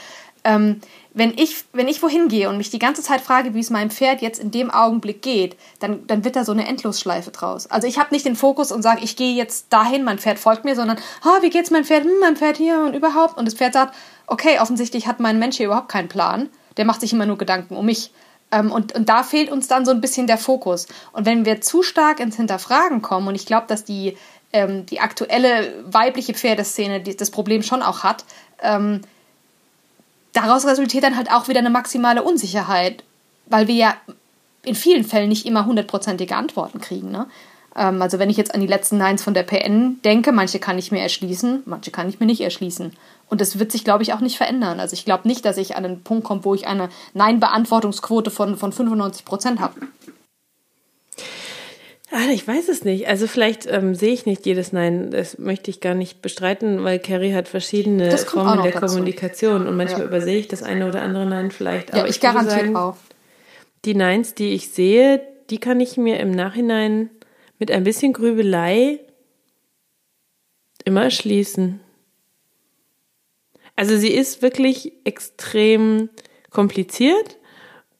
ähm, wenn, ich, wenn ich wohin gehe und mich die ganze Zeit frage, wie es meinem Pferd jetzt in dem Augenblick geht, dann, dann wird da so eine Endlosschleife draus. Also ich habe nicht den Fokus und sage, ich gehe jetzt dahin, mein Pferd folgt mir, sondern, ah, wie geht's meinem Pferd, hm, mein Pferd hier und überhaupt. Und das Pferd sagt, okay, offensichtlich hat mein Mensch hier überhaupt keinen Plan. Der macht sich immer nur Gedanken um mich. Ähm, und, und da fehlt uns dann so ein bisschen der Fokus. Und wenn wir zu stark ins Hinterfragen kommen, und ich glaube, dass die, ähm, die aktuelle weibliche Pferdeszene die, das Problem schon auch hat, ähm, daraus resultiert dann halt auch wieder eine maximale Unsicherheit, weil wir ja in vielen Fällen nicht immer hundertprozentige Antworten kriegen. Ne? Ähm, also wenn ich jetzt an die letzten Neins von der PN denke, manche kann ich mir erschließen, manche kann ich mir nicht erschließen. Und das wird sich, glaube ich, auch nicht verändern. Also ich glaube nicht, dass ich an einen Punkt komme, wo ich eine Nein-Beantwortungsquote von, von 95 Prozent habe. Ah, ich weiß es nicht. Also vielleicht ähm, sehe ich nicht jedes Nein. Das möchte ich gar nicht bestreiten, weil Carrie hat verschiedene Formen der dazu. Kommunikation und manchmal ja. übersehe ich das eine oder andere Nein vielleicht. Ja, aber ich garantiere auch. die Neins, die ich sehe, die kann ich mir im Nachhinein mit ein bisschen Grübelei immer erschließen. Also sie ist wirklich extrem kompliziert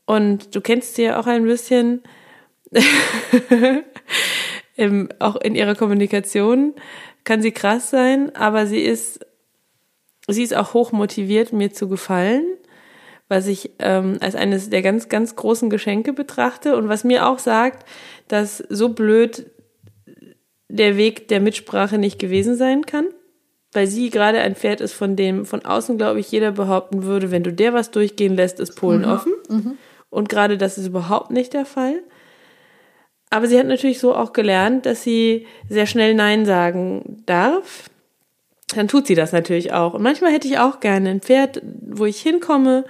und du kennst sie ja auch ein bisschen Im, auch in ihrer Kommunikation. Kann sie krass sein, aber sie ist sie ist auch hoch motiviert, mir zu gefallen was ich ähm, als eines der ganz, ganz großen Geschenke betrachte. Und was mir auch sagt, dass so blöd der Weg der Mitsprache nicht gewesen sein kann, weil sie gerade ein Pferd ist, von dem von außen, glaube ich, jeder behaupten würde, wenn du der was durchgehen lässt, ist Polen mhm. offen. Mhm. Und gerade das ist überhaupt nicht der Fall. Aber sie hat natürlich so auch gelernt, dass sie sehr schnell Nein sagen darf. Dann tut sie das natürlich auch. Und manchmal hätte ich auch gerne ein Pferd, wo ich hinkomme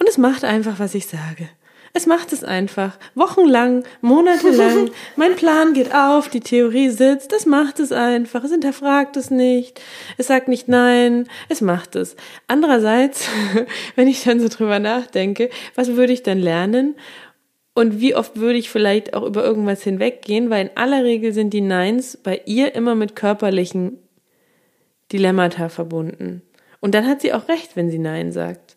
und es macht einfach, was ich sage. Es macht es einfach. Wochenlang, monatelang. mein Plan geht auf, die Theorie sitzt. Es macht es einfach. Es hinterfragt es nicht. Es sagt nicht nein. Es macht es. Andererseits, wenn ich dann so drüber nachdenke, was würde ich dann lernen? Und wie oft würde ich vielleicht auch über irgendwas hinweggehen? Weil in aller Regel sind die Neins bei ihr immer mit körperlichen Dilemmata verbunden. Und dann hat sie auch recht, wenn sie Nein sagt.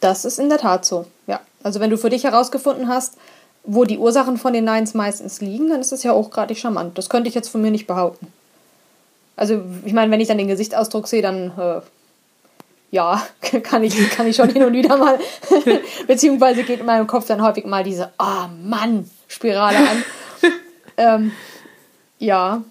Das ist in der Tat so, ja. Also wenn du für dich herausgefunden hast, wo die Ursachen von den Neins meistens liegen, dann ist das ja auch gerade charmant. Das könnte ich jetzt von mir nicht behaupten. Also, ich meine, wenn ich dann den Gesichtsausdruck sehe, dann äh, ja, kann ich, kann ich schon hin und wieder mal, beziehungsweise geht in meinem Kopf dann häufig mal diese Oh Mann, Spirale an. ähm, ja.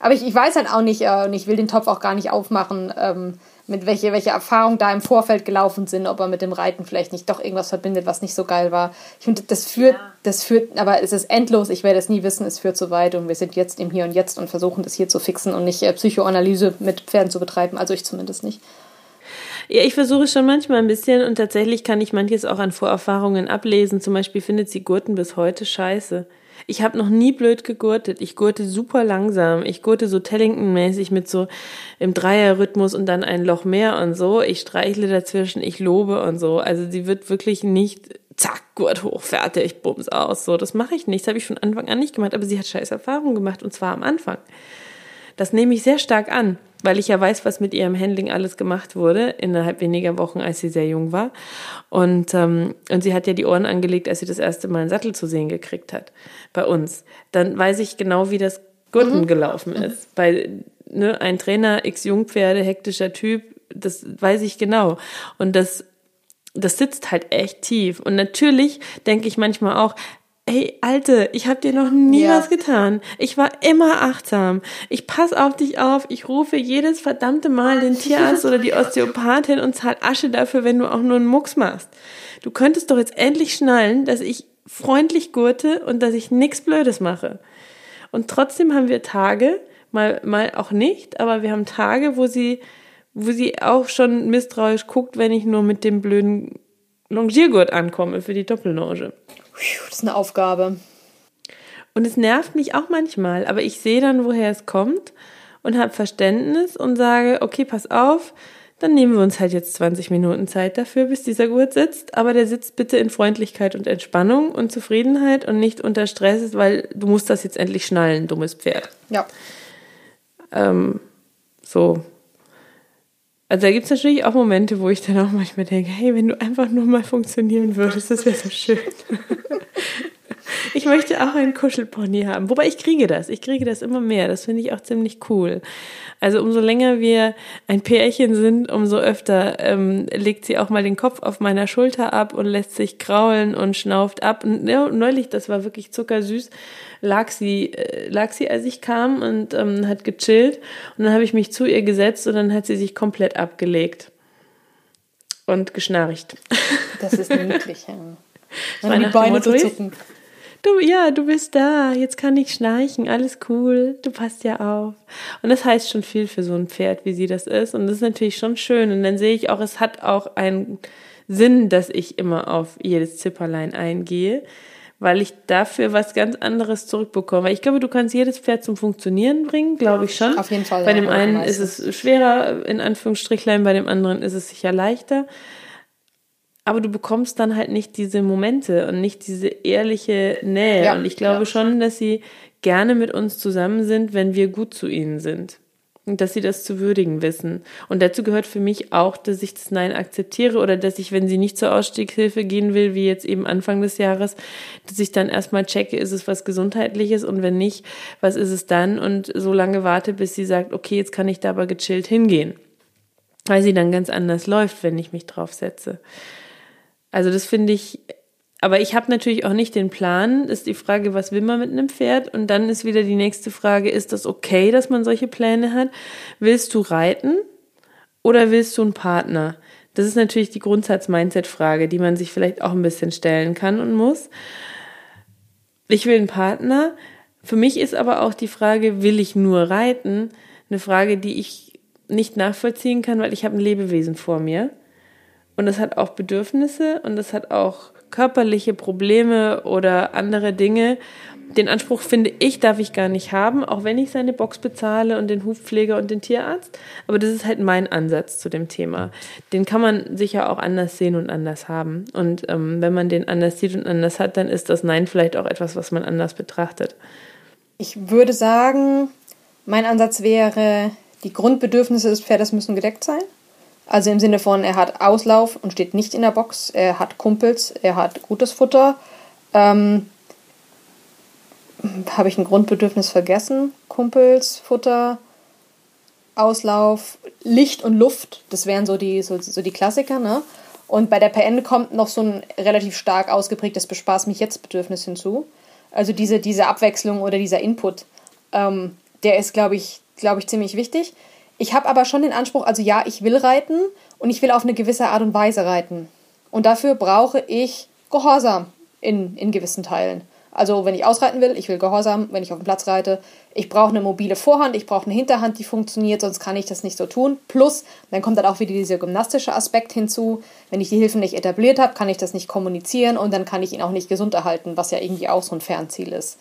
Aber ich, ich weiß halt auch nicht, äh, und ich will den Topf auch gar nicht aufmachen, ähm, mit welche, welche Erfahrungen da im Vorfeld gelaufen sind, ob er mit dem Reiten vielleicht nicht doch irgendwas verbindet, was nicht so geil war. Ich finde, das führt, ja. das führt, aber es ist endlos, ich werde es nie wissen, es führt zu weit und wir sind jetzt im Hier und Jetzt und versuchen das hier zu fixen und nicht äh, Psychoanalyse mit Pferden zu betreiben, also ich zumindest nicht. Ja, ich versuche schon manchmal ein bisschen und tatsächlich kann ich manches auch an Vorerfahrungen ablesen. Zum Beispiel findet sie Gurten bis heute scheiße. Ich habe noch nie blöd gegurtet. Ich gurte super langsam. Ich gurte so Tellington-mäßig mit so im Dreierrhythmus und dann ein Loch mehr und so. Ich streichle dazwischen, ich lobe und so. Also sie wird wirklich nicht zack, Gurt hoch, fertig, bums aus. So, das mache ich nicht. Das habe ich von Anfang an nicht gemacht, aber sie hat scheiß Erfahrungen gemacht und zwar am Anfang. Das nehme ich sehr stark an, weil ich ja weiß, was mit ihrem Handling alles gemacht wurde innerhalb weniger Wochen, als sie sehr jung war. Und, ähm, und sie hat ja die Ohren angelegt, als sie das erste Mal einen Sattel zu sehen gekriegt hat bei uns. Dann weiß ich genau, wie das Gurten mhm. gelaufen ist. Bei ne, ein Trainer, x Jungpferde, hektischer Typ, das weiß ich genau. Und das das sitzt halt echt tief. Und natürlich denke ich manchmal auch, Ey, Alte, ich habe dir noch nie ja. was getan. Ich war immer achtsam. Ich pass auf dich auf. Ich rufe jedes verdammte Mal den Tierarzt oder die Osteopathin und zahl Asche dafür, wenn du auch nur einen Mucks machst. Du könntest doch jetzt endlich schnallen, dass ich freundlich gurte und dass ich nichts Blödes mache. Und trotzdem haben wir Tage, mal, mal auch nicht, aber wir haben Tage, wo sie, wo sie auch schon misstrauisch guckt, wenn ich nur mit dem blöden Longiergurt ankomme für die Doppellonge. Das ist eine Aufgabe. Und es nervt mich auch manchmal, aber ich sehe dann, woher es kommt und habe Verständnis und sage, okay, pass auf, dann nehmen wir uns halt jetzt 20 Minuten Zeit dafür, bis dieser Gurt sitzt. Aber der sitzt bitte in Freundlichkeit und Entspannung und Zufriedenheit und nicht unter Stress, weil du musst das jetzt endlich schnallen, dummes Pferd. Ja. Ähm, so. Also da gibt es natürlich auch Momente, wo ich dann auch manchmal denke, hey, wenn du einfach nur mal funktionieren würdest, das wäre so schön. ich möchte auch einen Kuschelpony haben. Wobei ich kriege das. Ich kriege das immer mehr. Das finde ich auch ziemlich cool. Also umso länger wir ein Pärchen sind, umso öfter ähm, legt sie auch mal den Kopf auf meiner Schulter ab und lässt sich kraulen und schnauft ab. Und neulich, das war wirklich zuckersüß, lag sie, äh, lag sie, als ich kam und ähm, hat gechillt. Und dann habe ich mich zu ihr gesetzt und dann hat sie sich komplett abgelegt und geschnarcht. Das ist niedlich, ja. Meine die Beine zu zucken du, ja, du bist da, jetzt kann ich schnarchen, alles cool, du passt ja auf. Und das heißt schon viel für so ein Pferd, wie sie das ist. Und das ist natürlich schon schön. Und dann sehe ich auch, es hat auch einen Sinn, dass ich immer auf jedes Zipperlein eingehe, weil ich dafür was ganz anderes zurückbekomme. Weil ich glaube, du kannst jedes Pferd zum Funktionieren bringen, glaube ich schon. Auf jeden Fall. Bei ja, dem einen ist es schwerer, in Anführungsstrichlein, bei dem anderen ist es sicher leichter. Aber du bekommst dann halt nicht diese Momente und nicht diese ehrliche Nähe. Ja, und ich glaube ja. schon, dass sie gerne mit uns zusammen sind, wenn wir gut zu ihnen sind. Und dass sie das zu würdigen wissen. Und dazu gehört für mich auch, dass ich das Nein akzeptiere oder dass ich, wenn sie nicht zur Ausstiegshilfe gehen will, wie jetzt eben Anfang des Jahres, dass ich dann erstmal checke, ist es was Gesundheitliches und wenn nicht, was ist es dann? Und so lange warte, bis sie sagt, okay, jetzt kann ich da aber gechillt hingehen. Weil sie dann ganz anders läuft, wenn ich mich drauf setze. Also das finde ich aber ich habe natürlich auch nicht den Plan. Ist die Frage, was will man mit einem Pferd? Und dann ist wieder die nächste Frage, ist das okay, dass man solche Pläne hat? Willst du reiten oder willst du einen Partner? Das ist natürlich die Grundsatz-Mindset-Frage, die man sich vielleicht auch ein bisschen stellen kann und muss. Ich will einen Partner. Für mich ist aber auch die Frage, will ich nur reiten? Eine Frage, die ich nicht nachvollziehen kann, weil ich habe ein Lebewesen vor mir. Und das hat auch Bedürfnisse und das hat auch körperliche Probleme oder andere Dinge. Den Anspruch finde ich, darf ich gar nicht haben, auch wenn ich seine Box bezahle und den Hufpfleger und den Tierarzt. Aber das ist halt mein Ansatz zu dem Thema. Den kann man sicher auch anders sehen und anders haben. Und ähm, wenn man den anders sieht und anders hat, dann ist das Nein vielleicht auch etwas, was man anders betrachtet. Ich würde sagen, mein Ansatz wäre, die Grundbedürfnisse des Pferdes müssen gedeckt sein. Also im Sinne von, er hat Auslauf und steht nicht in der Box, er hat Kumpels, er hat gutes Futter. Ähm, Habe ich ein Grundbedürfnis vergessen? Kumpels, Futter, Auslauf, Licht und Luft, das wären so die, so, so die Klassiker, ne? Und bei der PN kommt noch so ein relativ stark ausgeprägtes Bespaß mich jetzt Bedürfnis hinzu. Also diese, diese Abwechslung oder dieser Input, ähm, der ist, glaube ich, glaube ich, ziemlich wichtig. Ich habe aber schon den Anspruch, also ja, ich will reiten und ich will auf eine gewisse Art und Weise reiten. Und dafür brauche ich Gehorsam in, in gewissen Teilen. Also wenn ich ausreiten will, ich will Gehorsam, wenn ich auf dem Platz reite. Ich brauche eine mobile Vorhand, ich brauche eine Hinterhand, die funktioniert, sonst kann ich das nicht so tun. Plus, dann kommt dann auch wieder dieser gymnastische Aspekt hinzu. Wenn ich die Hilfen nicht etabliert habe, kann ich das nicht kommunizieren und dann kann ich ihn auch nicht gesund erhalten, was ja irgendwie auch so ein Fernziel ist.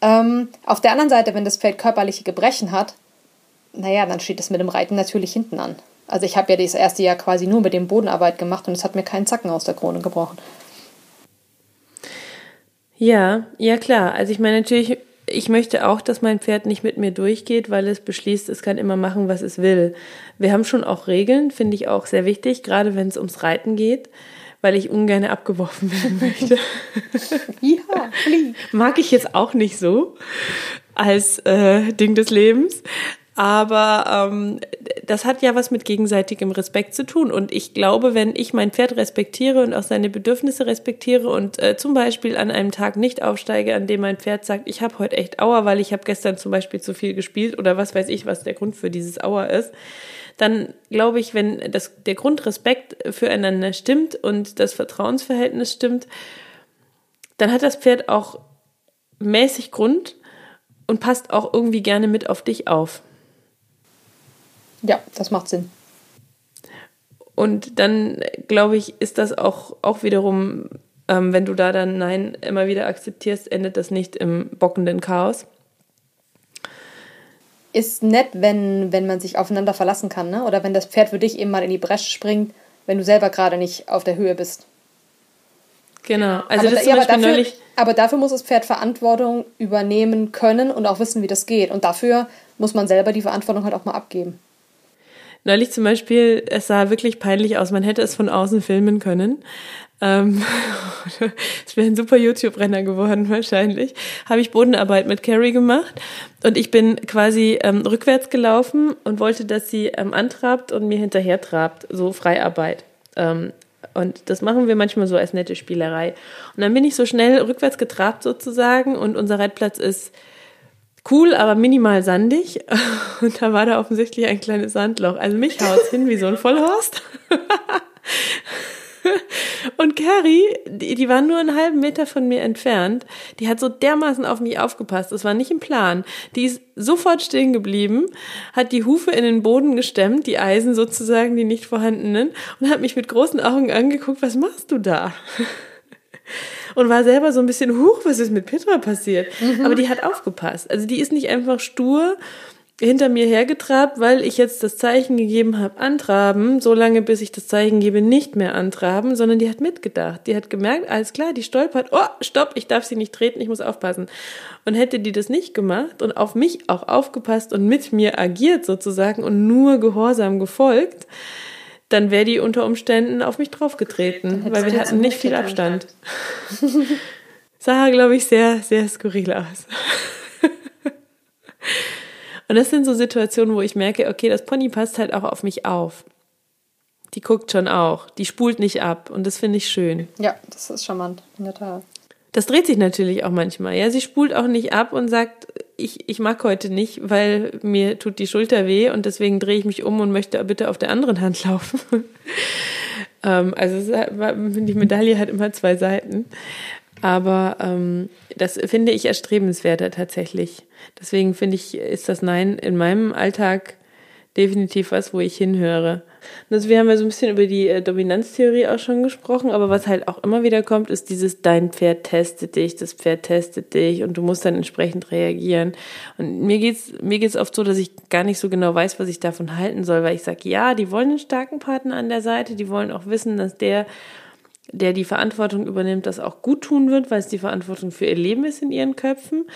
Ähm, auf der anderen Seite, wenn das Pferd körperliche Gebrechen hat, naja, dann steht es mit dem Reiten natürlich hinten an. Also ich habe ja das erste Jahr quasi nur mit dem Bodenarbeit gemacht und es hat mir keinen Zacken aus der Krone gebrochen. Ja, ja klar. Also ich meine natürlich, ich möchte auch, dass mein Pferd nicht mit mir durchgeht, weil es beschließt, es kann immer machen, was es will. Wir haben schon auch Regeln, finde ich auch sehr wichtig, gerade wenn es ums Reiten geht, weil ich ungern abgeworfen werden möchte. ja, flieg. Mag ich jetzt auch nicht so als äh, Ding des Lebens. Aber ähm, das hat ja was mit gegenseitigem Respekt zu tun. Und ich glaube, wenn ich mein Pferd respektiere und auch seine Bedürfnisse respektiere und äh, zum Beispiel an einem Tag nicht aufsteige, an dem mein Pferd sagt, ich habe heute echt Auer, weil ich habe gestern zum Beispiel zu viel gespielt oder was weiß ich, was der Grund für dieses Auer ist, dann glaube ich, wenn das, der Grundrespekt füreinander stimmt und das Vertrauensverhältnis stimmt, dann hat das Pferd auch mäßig Grund und passt auch irgendwie gerne mit auf dich auf. Ja, das macht Sinn. Und dann, glaube ich, ist das auch, auch wiederum, ähm, wenn du da dann Nein immer wieder akzeptierst, endet das nicht im bockenden Chaos. Ist nett, wenn, wenn man sich aufeinander verlassen kann, ne? Oder wenn das Pferd für dich eben mal in die Bresche springt, wenn du selber gerade nicht auf der Höhe bist. Genau. Also aber, das ja, aber, dafür, aber dafür muss das Pferd Verantwortung übernehmen können und auch wissen, wie das geht. Und dafür muss man selber die Verantwortung halt auch mal abgeben. Neulich zum Beispiel, es sah wirklich peinlich aus. Man hätte es von außen filmen können. Ähm, es wäre ein super YouTube-Renner geworden wahrscheinlich. Habe ich Bodenarbeit mit Carrie gemacht und ich bin quasi ähm, rückwärts gelaufen und wollte, dass sie ähm, antrabt und mir hinterher trabt, so Freiarbeit. Ähm, und das machen wir manchmal so als nette Spielerei. Und dann bin ich so schnell rückwärts getrabt sozusagen und unser Reitplatz ist cool, aber minimal sandig. Und da war da offensichtlich ein kleines Sandloch. Also mich haut's hin wie so ein Vollhorst. Und Carrie, die, die war nur einen halben Meter von mir entfernt, die hat so dermaßen auf mich aufgepasst. Das war nicht im Plan. Die ist sofort stehen geblieben, hat die Hufe in den Boden gestemmt, die Eisen sozusagen, die nicht vorhandenen, und hat mich mit großen Augen angeguckt, was machst du da? Und war selber so ein bisschen, huch, was ist mit Petra passiert? Mhm. Aber die hat aufgepasst. Also die ist nicht einfach stur hinter mir hergetrabt, weil ich jetzt das Zeichen gegeben habe, antraben, so lange bis ich das Zeichen gebe, nicht mehr antraben, sondern die hat mitgedacht. Die hat gemerkt, alles klar, die stolpert, oh, stopp, ich darf sie nicht treten, ich muss aufpassen. Und hätte die das nicht gemacht und auf mich auch aufgepasst und mit mir agiert sozusagen und nur gehorsam gefolgt, dann wäre die unter Umständen auf mich draufgetreten, weil wir hatten nicht viel Abstand. Sah, glaube ich, sehr, sehr skurril aus. Und das sind so Situationen, wo ich merke, okay, das Pony passt halt auch auf mich auf. Die guckt schon auch, die spult nicht ab und das finde ich schön. Ja, das ist charmant, in der Tat. Das dreht sich natürlich auch manchmal. Ja, sie spult auch nicht ab und sagt, ich, ich mag heute nicht, weil mir tut die Schulter weh und deswegen drehe ich mich um und möchte bitte auf der anderen Hand laufen. ähm, also die Medaille hat immer zwei Seiten. Aber ähm, das finde ich erstrebenswerter tatsächlich. Deswegen finde ich, ist das Nein in meinem Alltag definitiv was, wo ich hinhöre. Also wir haben ja so ein bisschen über die äh, Dominanztheorie auch schon gesprochen, aber was halt auch immer wieder kommt, ist dieses dein Pferd testet dich, das Pferd testet dich und du musst dann entsprechend reagieren. Und mir geht's mir geht's oft so, dass ich gar nicht so genau weiß, was ich davon halten soll, weil ich sage, ja, die wollen einen starken Partner an der Seite, die wollen auch wissen, dass der der die Verantwortung übernimmt, das auch gut tun wird, weil es die Verantwortung für ihr Leben ist in ihren Köpfen.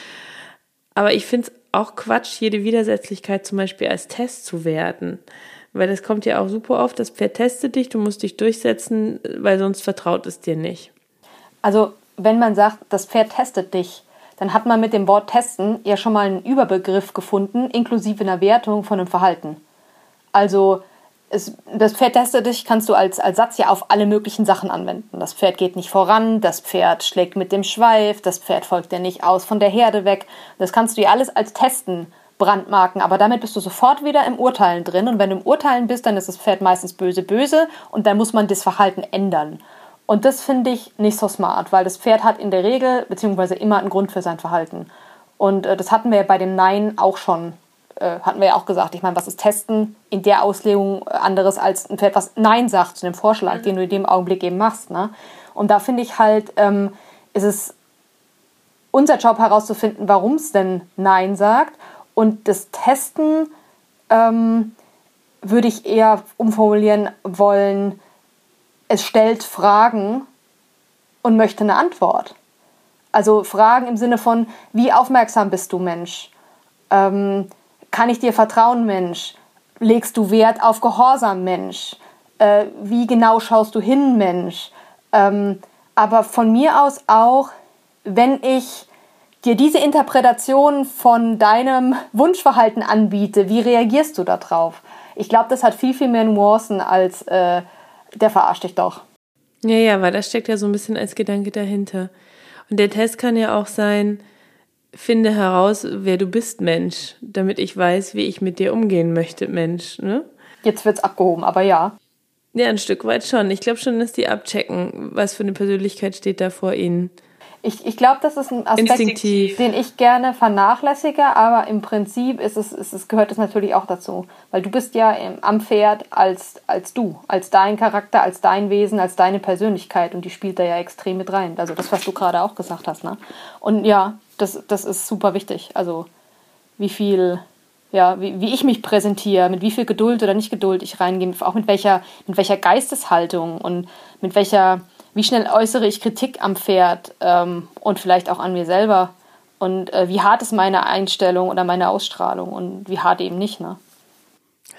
Aber ich finde es auch Quatsch, jede Widersetzlichkeit zum Beispiel als Test zu werten. Weil das kommt ja auch super oft, das Pferd testet dich, du musst dich durchsetzen, weil sonst vertraut es dir nicht. Also, wenn man sagt, das Pferd testet dich, dann hat man mit dem Wort testen ja schon mal einen Überbegriff gefunden, inklusive einer Wertung von einem Verhalten. Also, es, das Pferd testet dich, kannst du als, als Satz ja auf alle möglichen Sachen anwenden. Das Pferd geht nicht voran, das Pferd schlägt mit dem Schweif, das Pferd folgt dir nicht aus von der Herde weg. Das kannst du ja alles als Testen brandmarken, aber damit bist du sofort wieder im Urteilen drin. Und wenn du im Urteilen bist, dann ist das Pferd meistens böse, böse und dann muss man das Verhalten ändern. Und das finde ich nicht so smart, weil das Pferd hat in der Regel beziehungsweise immer einen Grund für sein Verhalten. Und äh, das hatten wir bei dem Nein auch schon äh, hatten wir ja auch gesagt, ich meine, was ist Testen in der Auslegung anderes als ein Pferd, was Nein sagt zu dem Vorschlag, mhm. den du in dem Augenblick eben machst. Ne? Und da finde ich halt, ähm, ist es unser Job herauszufinden, warum es denn Nein sagt. Und das Testen ähm, würde ich eher umformulieren wollen, es stellt Fragen und möchte eine Antwort. Also Fragen im Sinne von, wie aufmerksam bist du Mensch? Ähm, kann ich dir vertrauen, Mensch? Legst du Wert auf Gehorsam, Mensch? Äh, wie genau schaust du hin, Mensch? Ähm, aber von mir aus auch, wenn ich dir diese Interpretation von deinem Wunschverhalten anbiete, wie reagierst du darauf? Ich glaube, das hat viel, viel mehr Nuancen als äh, der verarscht dich doch. Ja, ja, weil das steckt ja so ein bisschen als Gedanke dahinter. Und der Test kann ja auch sein, finde heraus, wer du bist, Mensch, damit ich weiß, wie ich mit dir umgehen möchte, Mensch. Ne? Jetzt wird's abgehoben, aber ja. Ja, ein Stück weit schon. Ich glaube schon, dass die abchecken, was für eine Persönlichkeit steht da vor ihnen. Ich, ich glaube, das ist ein Aspekt, Instinktiv. den ich gerne vernachlässige, aber im Prinzip ist es, ist es, gehört es natürlich auch dazu. Weil du bist ja im, am Pferd als, als du, als dein Charakter, als dein Wesen, als deine Persönlichkeit und die spielt da ja extrem mit rein. Also das, was du gerade auch gesagt hast. Ne? Und ja, das, das ist super wichtig. Also wie viel, ja, wie, wie ich mich präsentiere, mit wie viel Geduld oder nicht Geduld ich reingehe, auch mit welcher, mit welcher Geisteshaltung und mit welcher, wie schnell äußere ich Kritik am Pferd ähm, und vielleicht auch an mir selber. Und äh, wie hart ist meine Einstellung oder meine Ausstrahlung und wie hart eben nicht, ne?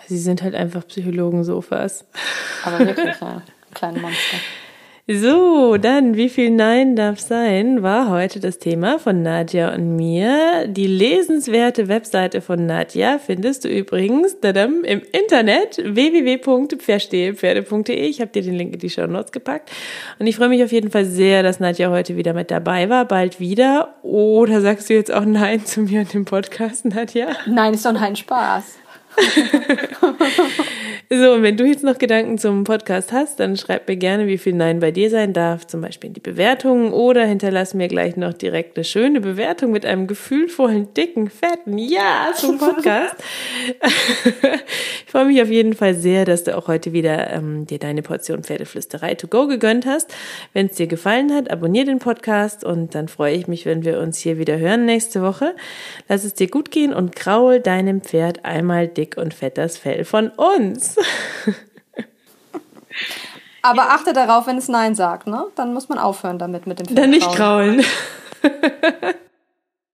Sie sind halt einfach Psychologen-Sofas. Aber wirklich, ja. Kleine Monster. So, dann, wie viel Nein darf sein, war heute das Thema von Nadja und mir. Die lesenswerte Webseite von Nadja findest du übrigens dadam, im Internet www.verstehepferde.de. Ich habe dir den Link in die Show Notes gepackt. Und ich freue mich auf jeden Fall sehr, dass Nadja heute wieder mit dabei war, bald wieder. Oder sagst du jetzt auch Nein zu mir und dem Podcast, Nadja? Nein, ist doch ein Spaß. so, und wenn du jetzt noch Gedanken zum Podcast hast, dann schreib mir gerne, wie viel Nein bei dir sein darf, zum Beispiel in die Bewertungen oder hinterlass mir gleich noch direkt eine schöne Bewertung mit einem gefühlvollen, dicken, fetten Ja zum Podcast. ich freue mich auf jeden Fall sehr, dass du auch heute wieder ähm, dir deine Portion Pferdeflüsterei to go gegönnt hast. Wenn es dir gefallen hat, abonniere den Podcast und dann freue ich mich, wenn wir uns hier wieder hören nächste Woche. Lass es dir gut gehen und kraul deinem Pferd einmal dick und fett das Fell von uns. Aber achte darauf, wenn es Nein sagt, ne? Dann muss man aufhören damit mit dem Pferd. Dann nicht kraulen.